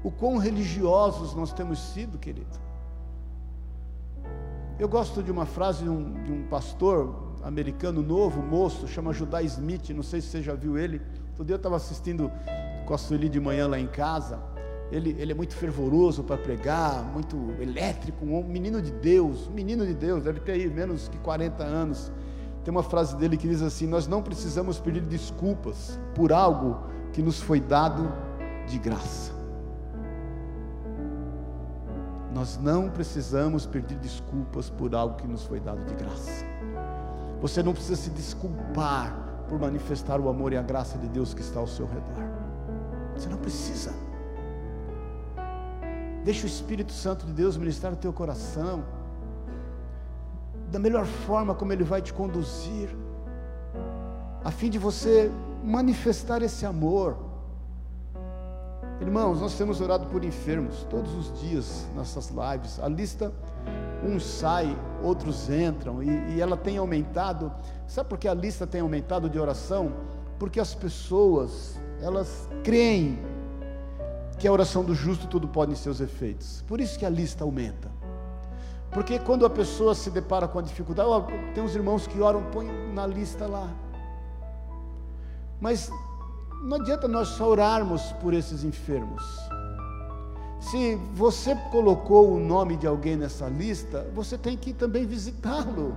O quão religiosos nós temos sido, querido. Eu gosto de uma frase de um, de um pastor americano novo, moço, chama Judá Smith, não sei se você já viu ele. Todo dia eu estava assistindo a Sueli de manhã lá em casa. Ele, ele é muito fervoroso para pregar, muito elétrico, um menino de Deus, menino de Deus, deve ter aí menos que 40 anos. Tem uma frase dele que diz assim: Nós não precisamos pedir desculpas por algo que nos foi dado de graça. Nós não precisamos pedir desculpas por algo que nos foi dado de graça. Você não precisa se desculpar por manifestar o amor e a graça de Deus que está ao seu redor. Você não precisa. Deixa o Espírito Santo de Deus ministrar o teu coração da melhor forma como Ele vai te conduzir, a fim de você manifestar esse amor. Irmãos, nós temos orado por enfermos todos os dias nessas lives. A lista, uns saem, outros entram, e, e ela tem aumentado. Sabe por que a lista tem aumentado de oração? Porque as pessoas, elas creem que a oração do justo tudo pode em seus efeitos. Por isso que a lista aumenta. Porque quando a pessoa se depara com a dificuldade, tem uns irmãos que oram, põe na lista lá. Mas não adianta nós só orarmos por esses enfermos. Se você colocou o nome de alguém nessa lista, você tem que também visitá-lo.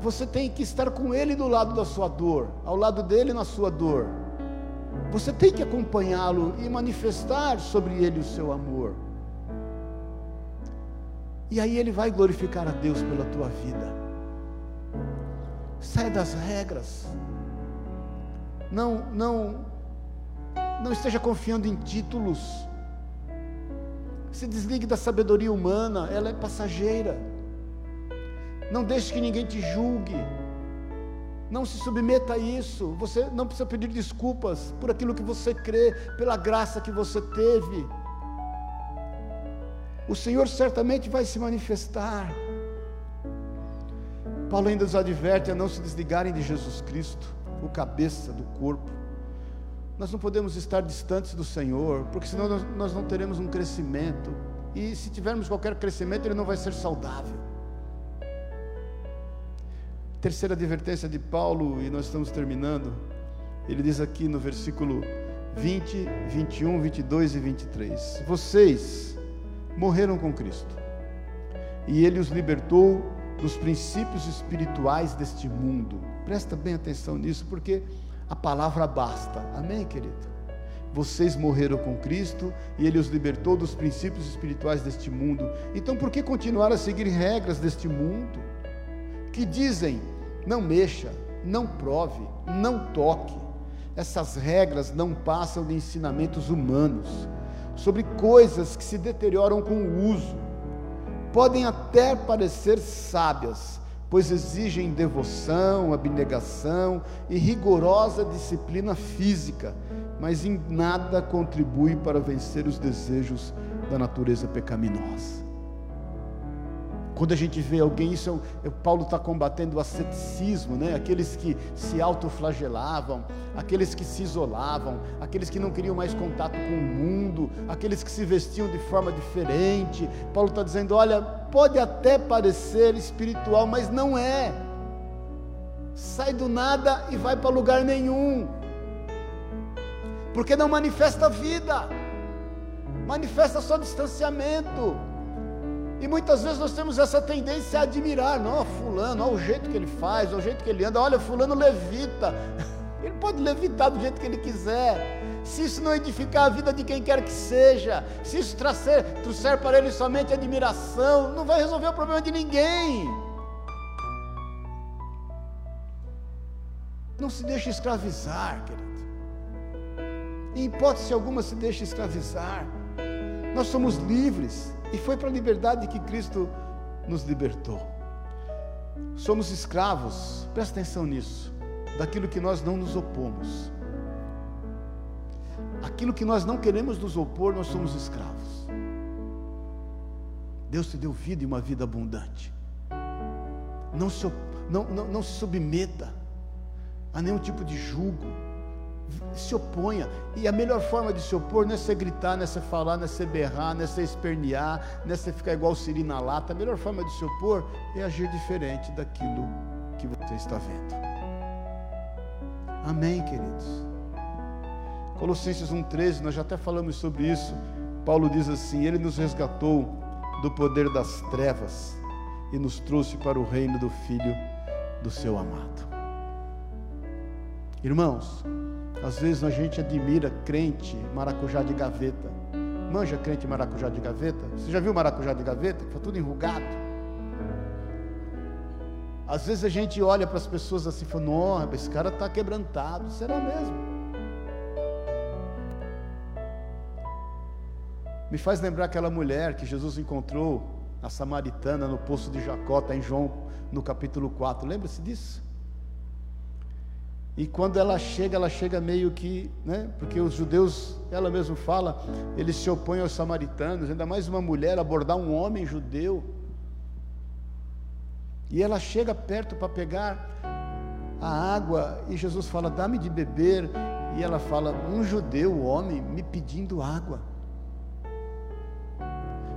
Você tem que estar com ele do lado da sua dor, ao lado dele na sua dor. Você tem que acompanhá-lo e manifestar sobre ele o seu amor. E aí ele vai glorificar a Deus pela tua vida. Sai das regras. Não, não, não esteja confiando em títulos. Se desligue da sabedoria humana, ela é passageira. Não deixe que ninguém te julgue. Não se submeta a isso. Você não precisa pedir desculpas por aquilo que você crê, pela graça que você teve o Senhor certamente vai se manifestar. Paulo ainda nos adverte a não se desligarem de Jesus Cristo, o cabeça do corpo. Nós não podemos estar distantes do Senhor, porque senão nós, nós não teremos um crescimento. E se tivermos qualquer crescimento, ele não vai ser saudável. Terceira advertência de Paulo, e nós estamos terminando. Ele diz aqui no versículo 20, 21, 22 e 23: Vocês morreram com Cristo. E ele os libertou dos princípios espirituais deste mundo. Presta bem atenção nisso, porque a palavra basta. Amém, querido? Vocês morreram com Cristo e Ele os libertou dos princípios espirituais deste mundo. Então, por que continuar a seguir regras deste mundo que dizem não mexa, não prove, não toque? Essas regras não passam de ensinamentos humanos sobre coisas que se deterioram com o uso. Podem até parecer sábias, pois exigem devoção, abnegação e rigorosa disciplina física, mas em nada contribui para vencer os desejos da natureza pecaminosa. Quando a gente vê alguém, isso é, é Paulo está combatendo o asceticismo, né? aqueles que se autoflagelavam, aqueles que se isolavam, aqueles que não queriam mais contato com o mundo, aqueles que se vestiam de forma diferente. Paulo está dizendo: olha, pode até parecer espiritual, mas não é. Sai do nada e vai para lugar nenhum, porque não manifesta vida, manifesta só distanciamento E muitas vezes nós temos essa tendência a admirar, não, fulano, olha o jeito que ele faz, olha o jeito que ele anda, olha, fulano levita. Ele pode levitar do jeito que ele quiser. Se isso não edificar a vida de quem quer que seja, se isso trouxer, trouxer para ele somente admiração, não vai resolver o problema de ninguém. Não se deixe escravizar, querido. Em hipótese alguma se deixe escravizar. Nós somos livres. E foi para a liberdade que Cristo nos libertou. Somos escravos, presta atenção nisso, daquilo que nós não nos opomos. Aquilo que nós não queremos nos opor, nós somos escravos. Deus te deu vida e uma vida abundante. Não se, não, não, não se submeta a nenhum tipo de julgo se oponha. E a melhor forma de se opor não é você gritar, não é você falar, não é você berrar, não é você espernear, não é você ficar igual o Siri na lata. A melhor forma de se opor é agir diferente daquilo que você está vendo. Amém, queridos. Colossenses 1,13, nós já até falamos sobre isso. Paulo diz assim: Ele nos resgatou do poder das trevas e nos trouxe para o reino do Filho do seu amado. Irmãos, às vezes a gente admira crente maracujá de gaveta. Manja crente maracujá de gaveta? Você já viu maracujá de gaveta? Está tudo enrugado. Às vezes a gente olha para as pessoas assim e fala, nossa, esse cara está quebrantado. Será mesmo? Me faz lembrar aquela mulher que Jesus encontrou, a samaritana, no poço de Jacó, está em João, no capítulo 4. Lembra-se disso? E quando ela chega, ela chega meio que, né? Porque os judeus, ela mesma fala, eles se opõem aos samaritanos, ainda mais uma mulher abordar um homem judeu. E ela chega perto para pegar a água e Jesus fala: "Dá-me de beber". E ela fala: "Um judeu, homem, me pedindo água".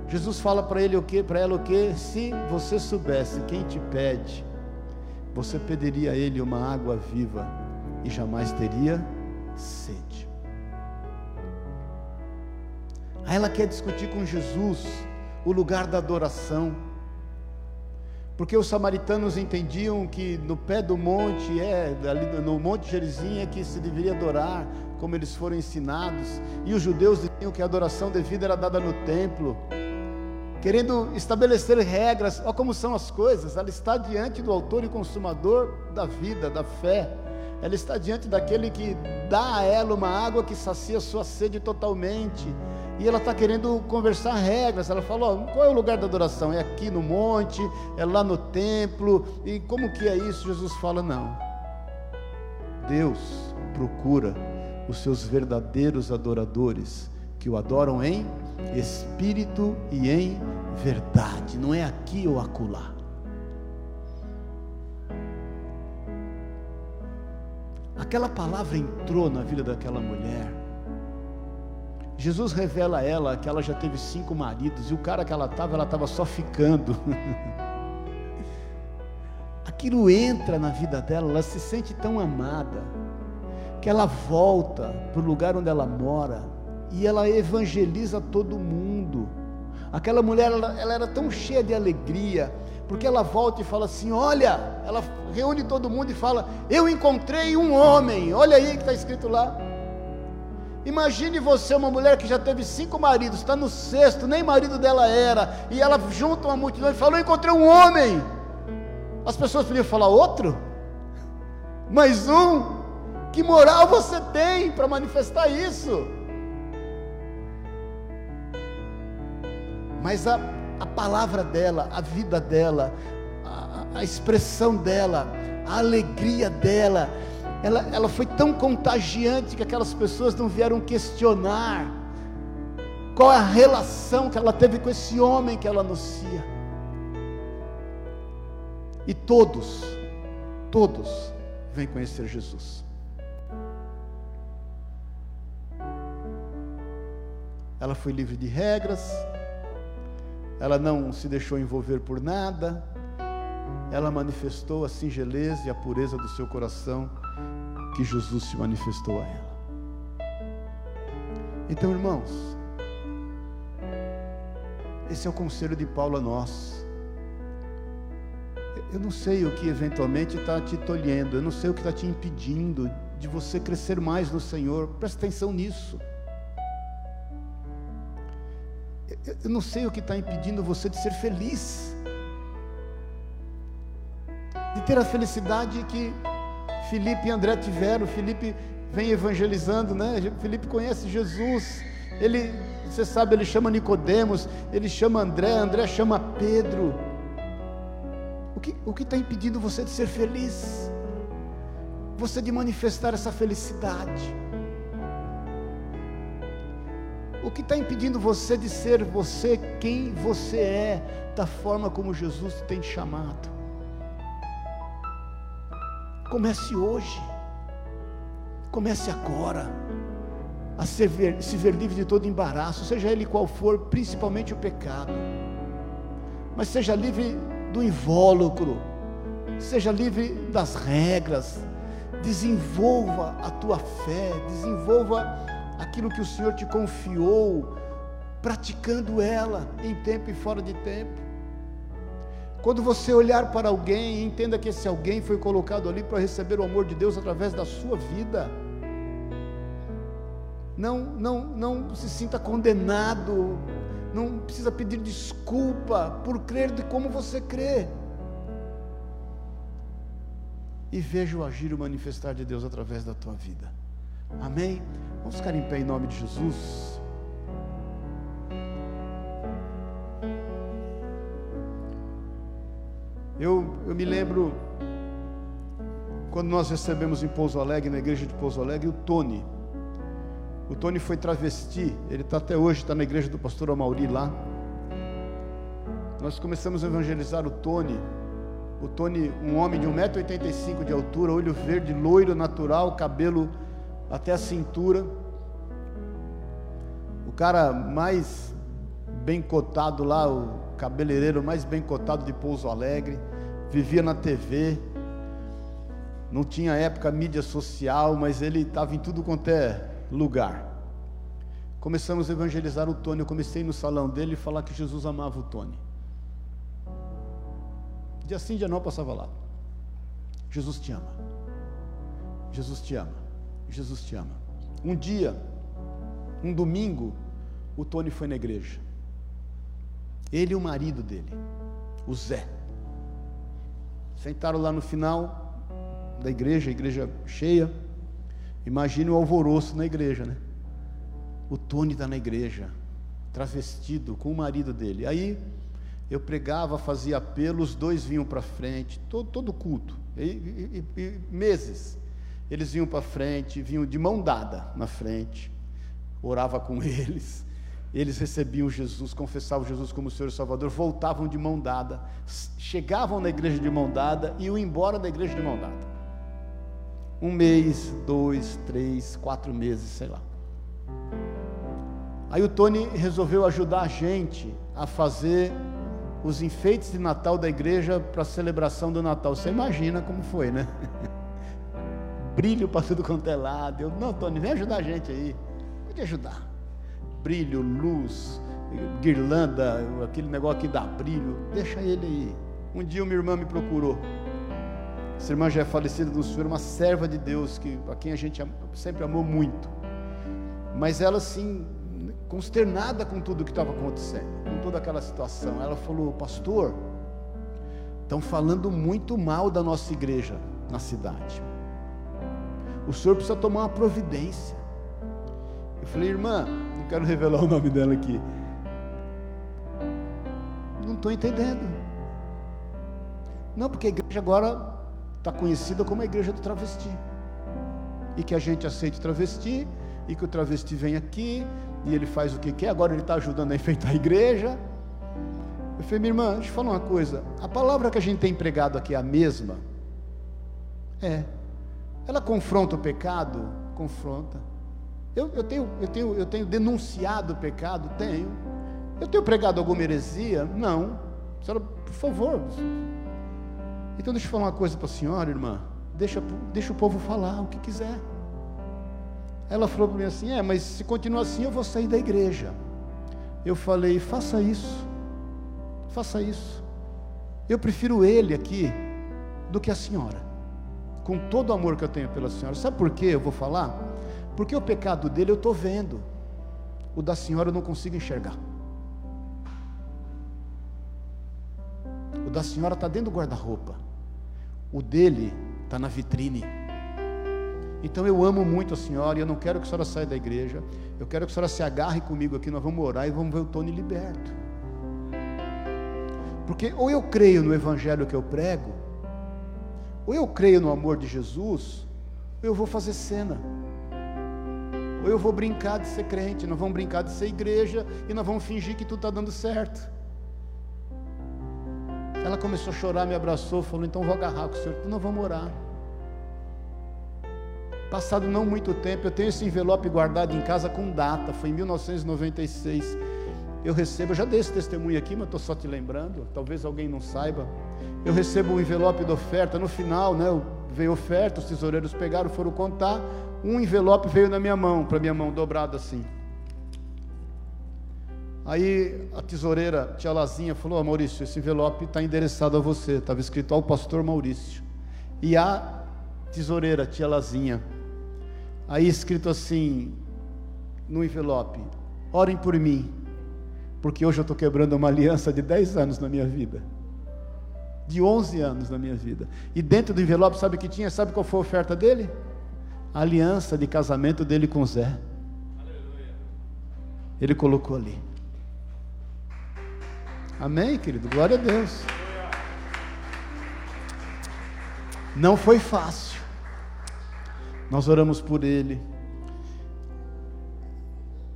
Jesus fala para ele o que? Para ela o que? Se você soubesse quem te pede, você pediria a ele uma água viva e jamais teria sede. Aí ela quer discutir com Jesus o lugar da adoração. Porque os samaritanos entendiam que no pé do monte, é, ali no monte Gerizim é que se deveria adorar, como eles foram ensinados, e os judeus diziam que a adoração devida era dada no templo, querendo estabelecer regras, olha como são as coisas, ela está diante do autor e consumador da vida, da fé, ela está diante daquele que dá a ela uma água que sacia sua sede totalmente. E ela está querendo conversar regras. Ela falou: qual é o lugar da adoração? É aqui no monte? É lá no templo? E como que é isso? Jesus fala: não. Deus procura os seus verdadeiros adoradores que o adoram em espírito e em verdade. Não é aqui ou acolá. Aquela palavra entrou na vida daquela mulher. Jesus revela a ela que ela já teve cinco maridos e o cara que ela estava, ela estava só ficando. Aquilo entra na vida dela, ela se sente tão amada que ela volta para o lugar onde ela mora e ela evangeliza todo mundo. Aquela mulher, ela, ela era tão cheia de alegria porque ela volta e fala assim: Olha, ela reúne todo mundo e fala: Eu encontrei um homem, olha aí que está escrito lá. Imagine você, uma mulher que já teve cinco maridos, está no sexto, nem marido dela era, e ela junta uma multidão e fala: Eu encontrei um homem. As pessoas podiam falar: Outro? Mais um? Que moral você tem para manifestar isso? Mas a a palavra dela, a vida dela, a, a expressão dela, a alegria dela, ela, ela foi tão contagiante que aquelas pessoas não vieram questionar qual é a relação que ela teve com esse homem que ela anuncia. E todos, todos vêm conhecer Jesus. Ela foi livre de regras, ela não se deixou envolver por nada, ela manifestou a singeleza e a pureza do seu coração que Jesus se manifestou a ela. Então, irmãos, Esse é o conselho de Paulo a nós. Eu não sei o que eventualmente está te tolhendo, eu não sei o que está te impedindo de você crescer mais no Senhor. Presta atenção nisso. Eu não sei o que está impedindo você de ser feliz, de ter a felicidade que Felipe e André tiveram. Felipe vem evangelizando, né? Felipe conhece Jesus. Ele, você sabe, ele chama Nicodemos, ele chama André, André chama Pedro. O que está impedindo você de ser feliz? Você de manifestar essa felicidade? O que está impedindo você de ser você quem você é, da forma como Jesus te tem chamado? Comece hoje, comece agora, a se ver, se ver livre de todo embaraço, seja ele qual for, principalmente o pecado, mas seja livre do invólucro, seja livre das regras, desenvolva a tua fé, desenvolva aquilo que o Senhor te confiou, praticando ela em tempo e fora de tempo. Quando você olhar para alguém, entenda que esse alguém foi colocado ali para receber o amor de Deus através da sua vida. Não, não, não se sinta condenado, não precisa pedir desculpa por crer de como você crê. E veja o agir e o manifestar de Deus através da tua vida. Amém? Vamos ficar em pé em nome de Jesus. Eu, eu me lembro quando nós recebemos em Pouso Alegre, na igreja de Pouso Alegre, o Tony. O Tony foi travesti, ele está até hoje, está na igreja do pastor Amauri lá. Nós começamos a evangelizar o Tony. O Tony, um homem de 1,85m de altura, olho verde, loiro, natural, cabelo até a cintura. O cara mais bem cotado lá, o cabeleireiro mais bem cotado de Pouso Alegre, vivia na TV, não tinha época mídia social, mas ele estava em tudo quanto é lugar. Começamos a evangelizar o Tony. Eu comecei no salão dele e falar que Jesus amava o Tony. Dia sim, dia não, passava lá. Jesus te ama. Jesus te ama. Jesus te ama. Um dia, um domingo, o Tony foi na igreja. Ele e o marido dele, o Zé. Sentaram lá no final da igreja, igreja cheia. Imagine o alvoroço na igreja, né? O Tony está na igreja, travestido com o marido dele. Aí eu pregava, fazia apelo, os dois vinham para frente, todo, todo culto, e, e, e, meses. Eles vinham para frente, vinham de mão dada na frente, orava com eles, eles recebiam Jesus, confessavam Jesus como Senhor e Salvador, voltavam de mão dada, chegavam na igreja de mão dada e iam embora da igreja de mão dada. Um mês, dois, três, quatro meses, sei lá. Aí o Tony resolveu ajudar a gente a fazer os enfeites de Natal da igreja para a celebração do Natal. Você imagina como foi, né? brilho para tudo quanto é lado. Eu, não, Tony, vem ajudar a gente aí. Pode ajudar. Brilho, luz, guirlanda, aquele negócio que dá brilho. Deixa ele aí. Um dia uma irmã me procurou. Essa irmã já é falecida do Senhor, uma serva de Deus, que, a quem a gente sempre amou muito. Mas ela, assim, consternada com tudo o que estava acontecendo, com toda aquela situação, ela falou: Pastor, estão falando muito mal da nossa igreja na cidade o senhor precisa tomar uma providência. Eu falei, irmã, não quero revelar o nome dela aqui. Não estou entendendo. Não, porque a igreja agora está conhecida como a igreja do travesti. E que a gente aceite travesti, e que o travesti vem aqui, e ele faz o que quer, agora ele está ajudando a enfeitar a igreja. Eu falei, minha irmã, deixa eu falar uma coisa. A palavra que a gente tem empregado aqui é a mesma. É. Ela confronta o pecado? Confronta. Eu, eu, tenho, eu, tenho, eu tenho denunciado o pecado? Tenho. Eu tenho pregado alguma heresia? Não. Senhora, por favor. Então deixa eu falar uma coisa para a senhora, irmã. Deixa, deixa o povo falar o que quiser. Ela falou para mim assim: É, mas se continuar assim, eu vou sair da igreja. Eu falei: Faça isso. faça isso. Eu prefiro ele aqui do que a senhora, com todo o amor que eu tenho pela senhora. Sabe por que eu vou falar? Porque o pecado dele eu estou vendo, o da senhora eu não consigo enxergar. O da senhora está dentro do guarda-roupa, o dele está na vitrine. Então eu amo muito a senhora e eu não quero que a senhora saia da igreja. Eu quero que a senhora se agarre comigo aqui, nós vamos orar e vamos ver o Tony liberto. Porque ou eu creio no evangelho que eu prego, ou eu creio no amor de Jesus, ou eu vou fazer cena. Ou eu vou brincar de ser crente, nós vamos brincar de ser igreja e nós vamos fingir que tudo está dando certo. Ela começou a chorar, me abraçou, falou: então vou agarrar com o senhor, nós vamos orar. Passado não muito tempo, eu tenho esse envelope guardado em casa com data, foi em 1996. Eu recebo, eu já dei esse testemunho aqui, mas estou só te lembrando, talvez alguém não saiba. Eu recebo um envelope de oferta, no final, né, veio oferta, os tesoureiros pegaram, foram contar, um envelope veio na minha mão, para minha mão dobrada assim. Aí a tesoureira, tia Lazinha, falou: oh, Maurício, esse envelope está endereçado a você. Estava escrito ao pastor Maurício. E a tesoureira, tia Lazinha, Aí escrito assim, no envelope: orem por mim, porque hoje eu estou quebrando uma aliança de 10 anos na minha vida, de 11 anos na minha vida. E dentro do envelope, sabe o que tinha? Sabe qual foi a oferta dele? A aliança de casamento dele com Zé. Ele colocou ali. Amém, querido? Glória a Deus. Não foi fácil. Nós oramos por ele.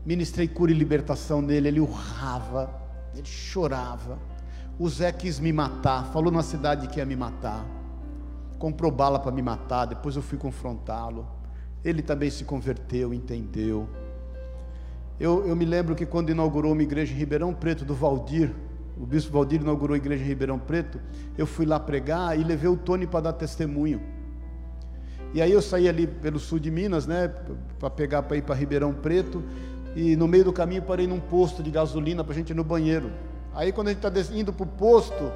Ministrei cura e libertação nele. Ele urrava, ele chorava. O Zé quis me matar, falou na cidade que ia me matar. Comprou bala para me matar. Depois eu fui confrontá-lo. Ele também se converteu, entendeu. Eu, eu, me lembro que quando inaugurou uma igreja em Ribeirão Preto do Valdir, o bispo Valdir inaugurou a igreja em Ribeirão Preto, eu fui lá pregar e levei o Tony para dar testemunho. E aí eu saí ali pelo sul de Minas, né, para pegar para ir para Ribeirão Preto, e no meio do caminho parei num posto de gasolina para a gente ir no banheiro. Aí quando a gente está indo para o posto,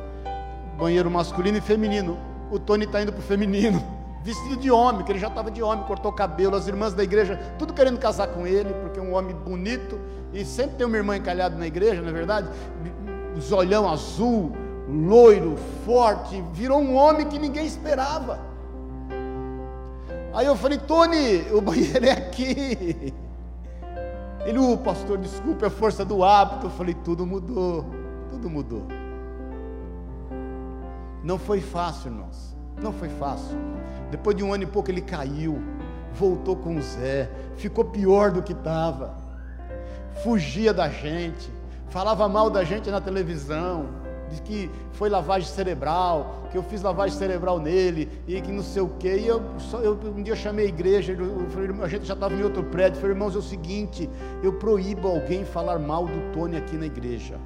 banheiro masculino e feminino, o Tony está indo para o feminino, vestido de homem, que ele já estava de homem, cortou cabelo, as irmãs da igreja, tudo querendo casar com ele, porque é um homem bonito, e sempre tem uma irmã encalhada na igreja, não é verdade? Os olhão azul, loiro, forte, virou um homem que ninguém esperava. Aí eu falei, Tony, o banheiro é aqui. Ele, o oh, pastor, desculpe, é a força do hábito. Eu falei, tudo mudou, tudo mudou. Não foi fácil, irmãos, não foi fácil. Depois de um ano e pouco ele caiu, voltou com Zé, ficou pior do que estava, fugia da gente, falava mal da gente na televisão, que foi lavagem cerebral, que eu fiz lavagem cerebral nele, e que não sei o quê. E eu, só, eu um dia eu chamei a igreja, eu falei, a gente já estava em outro prédio, falei, irmãos, é o seguinte, eu proíbo alguém falar mal do Tony aqui na igreja.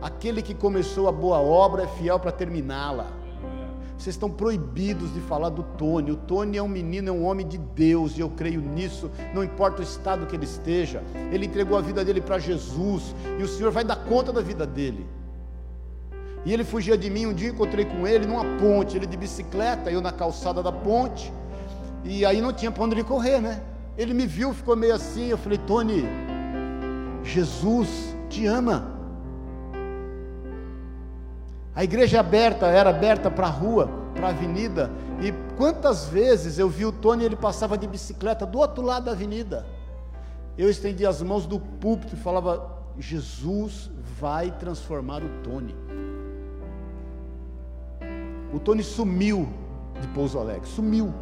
Aquele que começou a boa obra é fiel para terminá-la. Vocês estão proibidos de falar do Tony. O Tony é um menino, é um homem de Deus, e eu creio nisso, não importa o estado que ele esteja. Ele entregou a vida dele para Jesus, e o Senhor vai dar conta da vida dele. E ele fugia de mim, um dia encontrei com ele numa ponte, ele de bicicleta, eu na calçada da ponte, e aí não tinha para onde ele correr, né? Ele me viu, ficou meio assim, eu falei, Tony, Jesus te ama. A igreja é aberta, era aberta para a rua, para a avenida. E quantas vezes eu vi o Tony, ele passava de bicicleta do outro lado da avenida. Eu estendia as mãos do púlpito e falava: Jesus vai transformar o Tony. O Tony sumiu de Pouso Alegre, sumiu.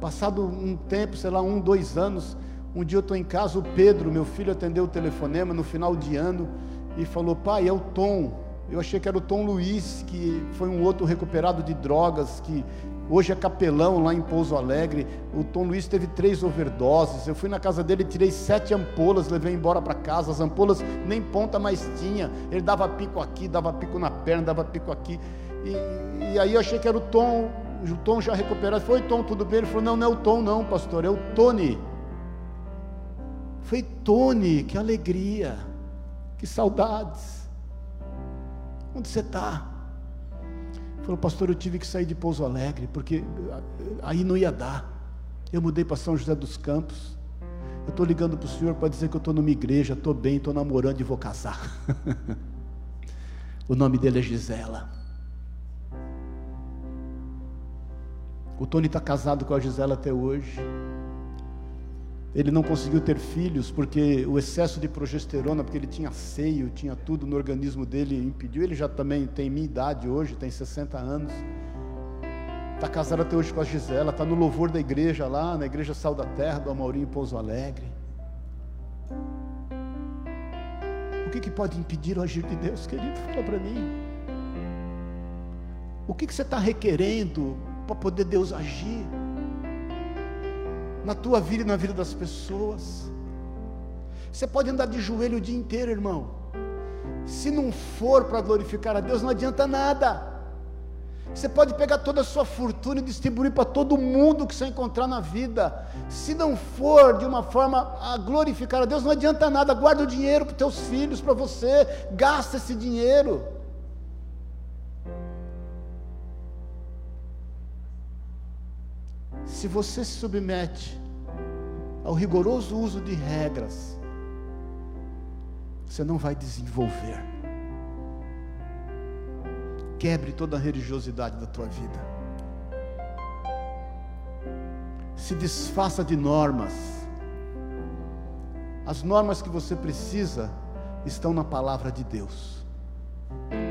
Passado um tempo, sei lá, um, dois anos, um dia eu estou em casa, o Pedro, meu filho, atendeu o telefonema no final de ano e falou: Pai, é o Tom. Eu achei que era o Tom Luiz, que foi um outro recuperado de drogas, que hoje é capelão lá em Pouso Alegre. O Tom Luiz teve três overdoses. Eu fui na casa dele, tirei sete ampolas, levei embora para casa. As ampolas nem ponta mais tinha. Ele dava pico aqui, dava pico na perna, dava pico aqui. E, e aí eu achei que era o Tom, o Tom já recuperado. Foi Tom, tudo bem? Ele falou: Não, não é o Tom, não, pastor, é o Tony. Foi Tony, que alegria. Que saudades. Onde você está? Falou, pastor, eu tive que sair de Pouso Alegre, porque aí não ia dar. Eu mudei para São José dos Campos. Eu estou ligando para o senhor para dizer que eu estou numa igreja, estou bem, estou namorando e vou casar. o nome dele é Gisela. O Tony está casado com a Gisela até hoje. Ele não conseguiu ter filhos porque o excesso de progesterona, porque ele tinha seio, tinha tudo no organismo dele, impediu. Ele já também tem minha idade hoje, tem 60 anos. Está casado até hoje com a Gisela, está no louvor da igreja lá, na igreja Sal da Terra, do Amaurinho Pouso Alegre. O que, que pode impedir o agir de Deus, querido? Fala para mim. O que, que você está requerendo para poder Deus agir? Na tua vida e na vida das pessoas. Você pode andar de joelho o dia inteiro, irmão. Se não for para glorificar a Deus, não adianta nada. Você pode pegar toda a sua fortuna e distribuir para todo mundo que você encontrar na vida. Se não for de uma forma a glorificar a Deus, não adianta nada. Guarda o dinheiro para os teus filhos, para você. Gasta esse dinheiro. Se você se submete ao rigoroso uso de regras, você não vai desenvolver. Quebre toda a religiosidade da tua vida. Se desfaça de normas. As normas que você precisa estão na palavra de Deus.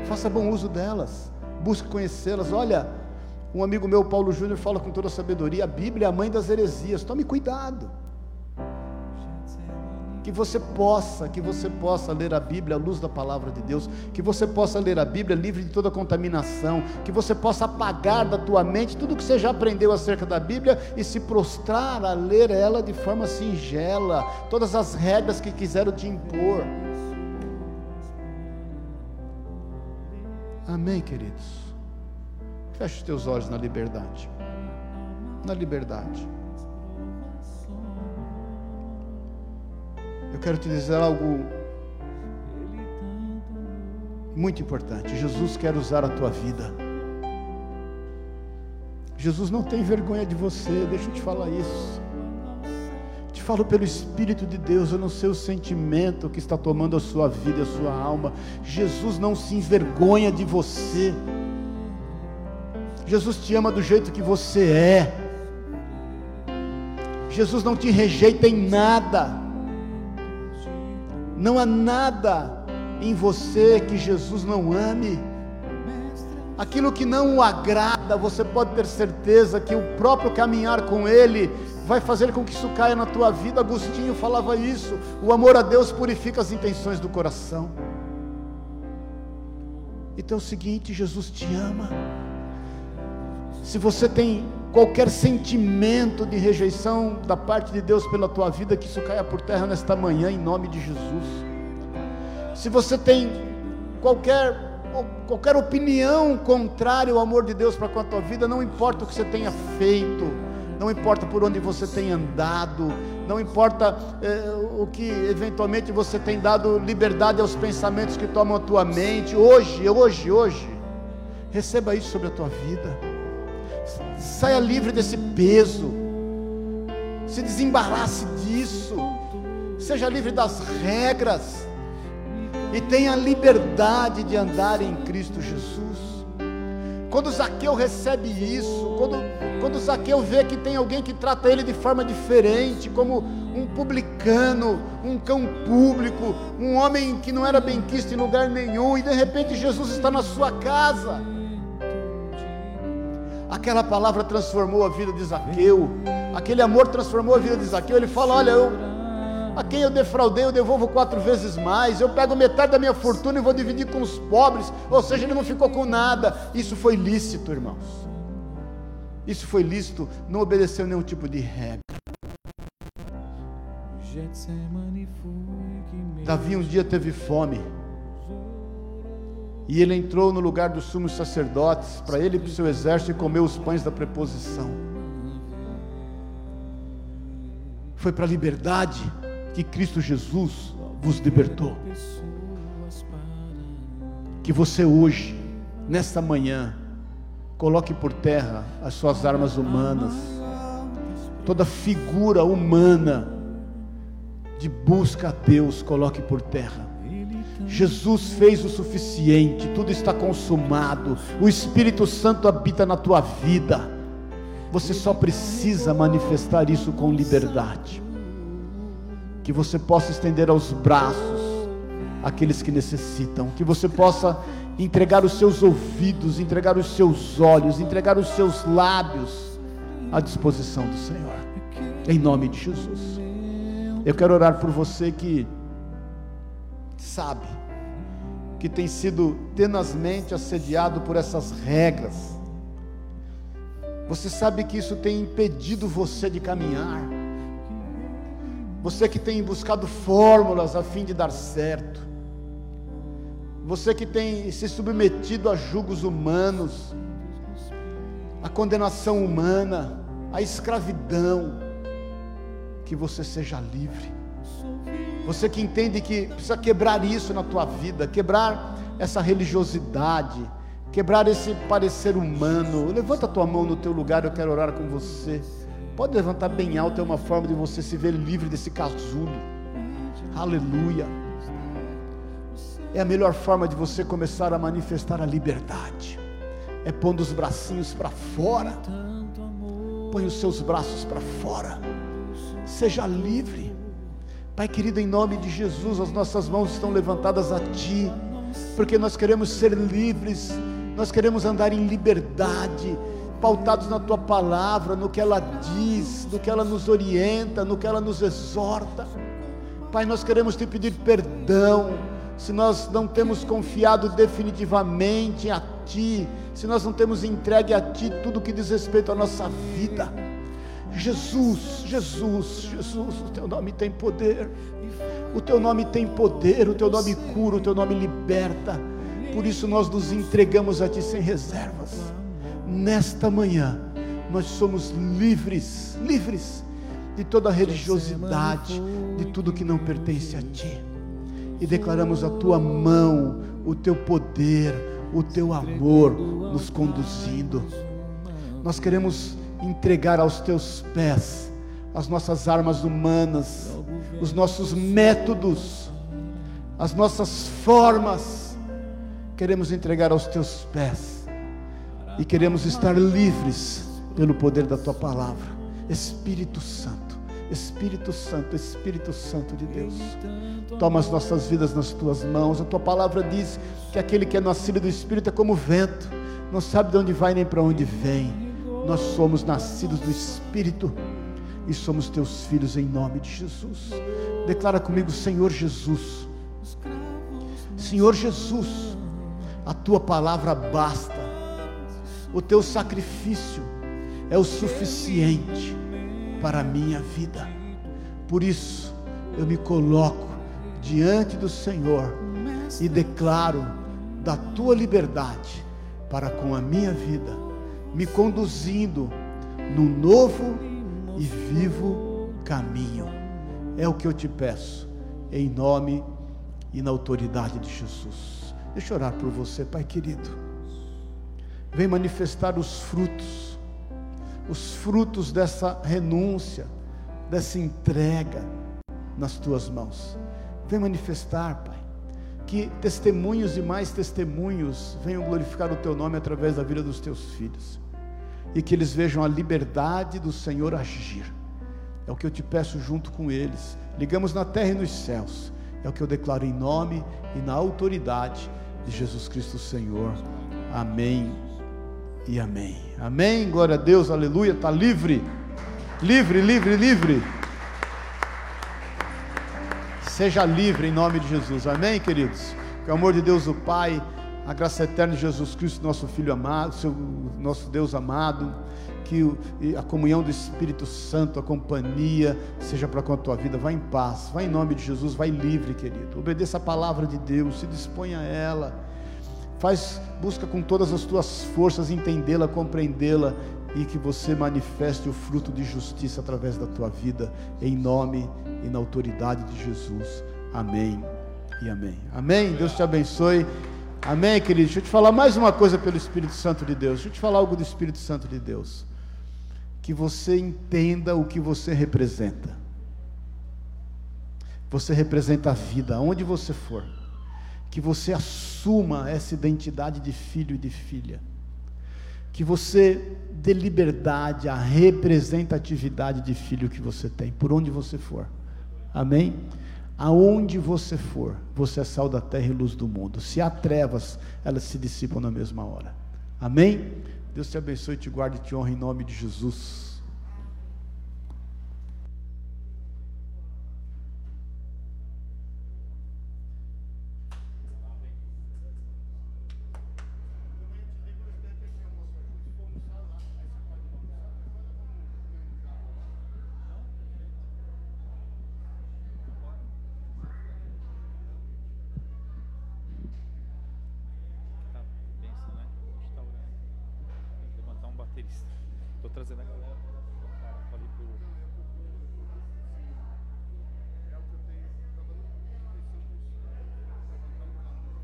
Faça bom uso delas. Busque conhecê-las. Olha, um amigo meu, Paulo Júnior, fala com toda a sabedoria: a Bíblia é a mãe das heresias. Tome cuidado que você possa, que você possa ler a Bíblia à luz da palavra de Deus, que você possa ler a Bíblia livre de toda contaminação, que você possa apagar da tua mente tudo que você já aprendeu acerca da Bíblia e se prostrar a ler ela de forma singela, todas as regras que quiseram te impor. Amém, queridos. Feche os teus olhos na liberdade. Na liberdade. Eu quero te dizer algo muito importante. Jesus quer usar a tua vida. Jesus não tem vergonha de você, deixa eu te falar isso. Te falo pelo Espírito de Deus, eu não sei o sentimento que está tomando a sua vida a sua alma. Jesus não se envergonha de você. Jesus te ama do jeito que você é. Jesus não te rejeita em nada. Não há nada em você que Jesus não ame. Aquilo que não o agrada, você pode ter certeza que o próprio caminhar com Ele vai fazer com que isso caia na tua vida. Agostinho falava isso. O amor a Deus purifica as intenções do coração. Então é o seguinte: Jesus te ama. Se você tem qualquer sentimento de rejeição da parte de Deus pela tua vida, que isso caia por terra nesta manhã, em nome de Jesus. Se você tem qualquer qualquer opinião contrária ao amor de Deus para com a tua vida, não importa o que você tenha feito, não importa por onde você tenha andado, não importa eh, o que eventualmente você tem dado liberdade aos pensamentos que tomam a tua mente, hoje, hoje, hoje, receba isso sobre a tua vida saia livre desse peso, se desembarace disso, seja livre das regras. E tenha liberdade de andar em Cristo Jesus. Quando Zaqueu recebe isso, quando, quando Zaqueu vê que tem alguém que trata ele de forma diferente, como um publicano, um cão público, um homem que não era bem quisto em lugar nenhum, e de repente Jesus está na sua casa Aquela palavra transformou a vida de Zaqueu. Aquele amor transformou a vida de Zaqueu. Ele fala: Olha, eu, a quem eu defraudei, eu devolvo quatro vezes mais. Eu pego metade da minha fortuna e vou dividir com os pobres. Ou seja, ele não ficou com nada. Isso foi lícito, irmãos. Isso foi lícito. Não obedeceu nenhum tipo de regra. Davi um dia teve fome. E ele entrou no lugar dos sumos sacerdotes, para ele e para o seu exército, e comeu os pães da preposição. Foi para a liberdade que Cristo Jesus vos libertou. Que você hoje, nesta manhã, coloque por terra as suas armas humanas, toda figura humana de busca a Deus, coloque por terra. Jesus fez o suficiente, tudo está consumado, o Espírito Santo habita na tua vida. Você só precisa manifestar isso com liberdade. Que você possa estender aos braços aqueles que necessitam, que você possa entregar os seus ouvidos, entregar os seus olhos, entregar os seus lábios à disposição do Senhor. Em nome de Jesus. Eu quero orar por você que sabe que tem sido tenazmente assediado por essas regras. Você sabe que isso tem impedido você de caminhar. Você que tem buscado fórmulas a fim de dar certo. Você que tem se submetido a julgos humanos, a condenação humana, a escravidão, que você seja livre. Você que entende que precisa quebrar isso na tua vida, quebrar essa religiosidade, quebrar esse parecer humano. Levanta a tua mão no teu lugar, eu quero orar com você. Pode levantar bem alto, é uma forma de você se ver livre desse casulo. Aleluia. É a melhor forma de você começar a manifestar a liberdade. É pondo os bracinhos para fora. Põe os seus braços para fora. Seja livre. Pai querido, em nome de Jesus, as nossas mãos estão levantadas a Ti, porque nós queremos ser livres, nós queremos andar em liberdade, pautados na Tua palavra, no que ela diz, no que ela nos orienta, no que ela nos exorta. Pai, nós queremos te pedir perdão se nós não temos confiado definitivamente a Ti, se nós não temos entregue a Ti tudo que diz respeito à nossa vida. Jesus, Jesus, Jesus, o Teu nome tem poder, o Teu nome tem poder, o Teu nome cura, o Teu nome liberta. Por isso nós nos entregamos a Ti sem reservas. Nesta manhã, nós somos livres, livres de toda religiosidade, de tudo que não pertence a Ti e declaramos a tua mão, o teu poder, o teu amor nos conduzindo. Nós queremos entregar aos teus pés as nossas armas humanas, os nossos métodos, as nossas formas. Queremos entregar aos teus pés e queremos estar livres pelo poder da tua palavra. Espírito Santo, Espírito Santo, Espírito Santo de Deus. Toma as nossas vidas nas tuas mãos. A tua palavra diz que aquele que é nascido do Espírito é como o vento, não sabe de onde vai nem para onde vem. Nós somos nascidos do Espírito e somos teus filhos em nome de Jesus. Declara comigo, Senhor Jesus. Senhor Jesus, a tua palavra basta. O teu sacrifício é o suficiente para a minha vida. Por isso, eu me coloco diante do Senhor e declaro da tua liberdade para com a minha vida, me conduzindo num novo e vivo caminho. É o que eu te peço, em nome e na autoridade de Jesus. Deixa eu orar por você, Pai querido. Vem manifestar os frutos, os frutos dessa renúncia, dessa entrega nas tuas mãos. Vem manifestar, Pai. Que testemunhos e mais testemunhos venham glorificar o Teu nome através da vida dos Teus filhos. E que eles vejam a liberdade do Senhor agir. É o que eu te peço junto com eles. Ligamos na terra e nos céus. É o que eu declaro em nome e na autoridade de Jesus Cristo Senhor. Amém e amém. Amém. Glória a Deus, aleluia. Está livre, livre, livre, livre. Seja livre em nome de Jesus. Amém, queridos? Que o amor de Deus, o Pai, a graça eterna de Jesus Cristo, nosso Filho amado, seu, nosso Deus amado, que a comunhão do Espírito Santo, a companhia, seja para com a tua vida. Vai em paz, vai em nome de Jesus, vai livre, querido. Obedeça a palavra de Deus, se disponha a ela. Faz, busca com todas as tuas forças entendê-la, compreendê-la e que você manifeste o fruto de justiça através da tua vida, em nome e na autoridade de Jesus. Amém e amém. Amém. Deus te abençoe. Amém, querido? Deixa eu te falar mais uma coisa pelo Espírito Santo de Deus. Deixa eu te falar algo do Espírito Santo de Deus. Que você entenda o que você representa. Você representa a vida, aonde você for. Que você assuma essa identidade de filho e de filha. Que você dê liberdade à representatividade de filho que você tem, por onde você for. Amém? Aonde você for, você é sal da terra e luz do mundo. Se há trevas, elas se dissipam na mesma hora. Amém? Deus te abençoe, te guarde e te honre em nome de Jesus.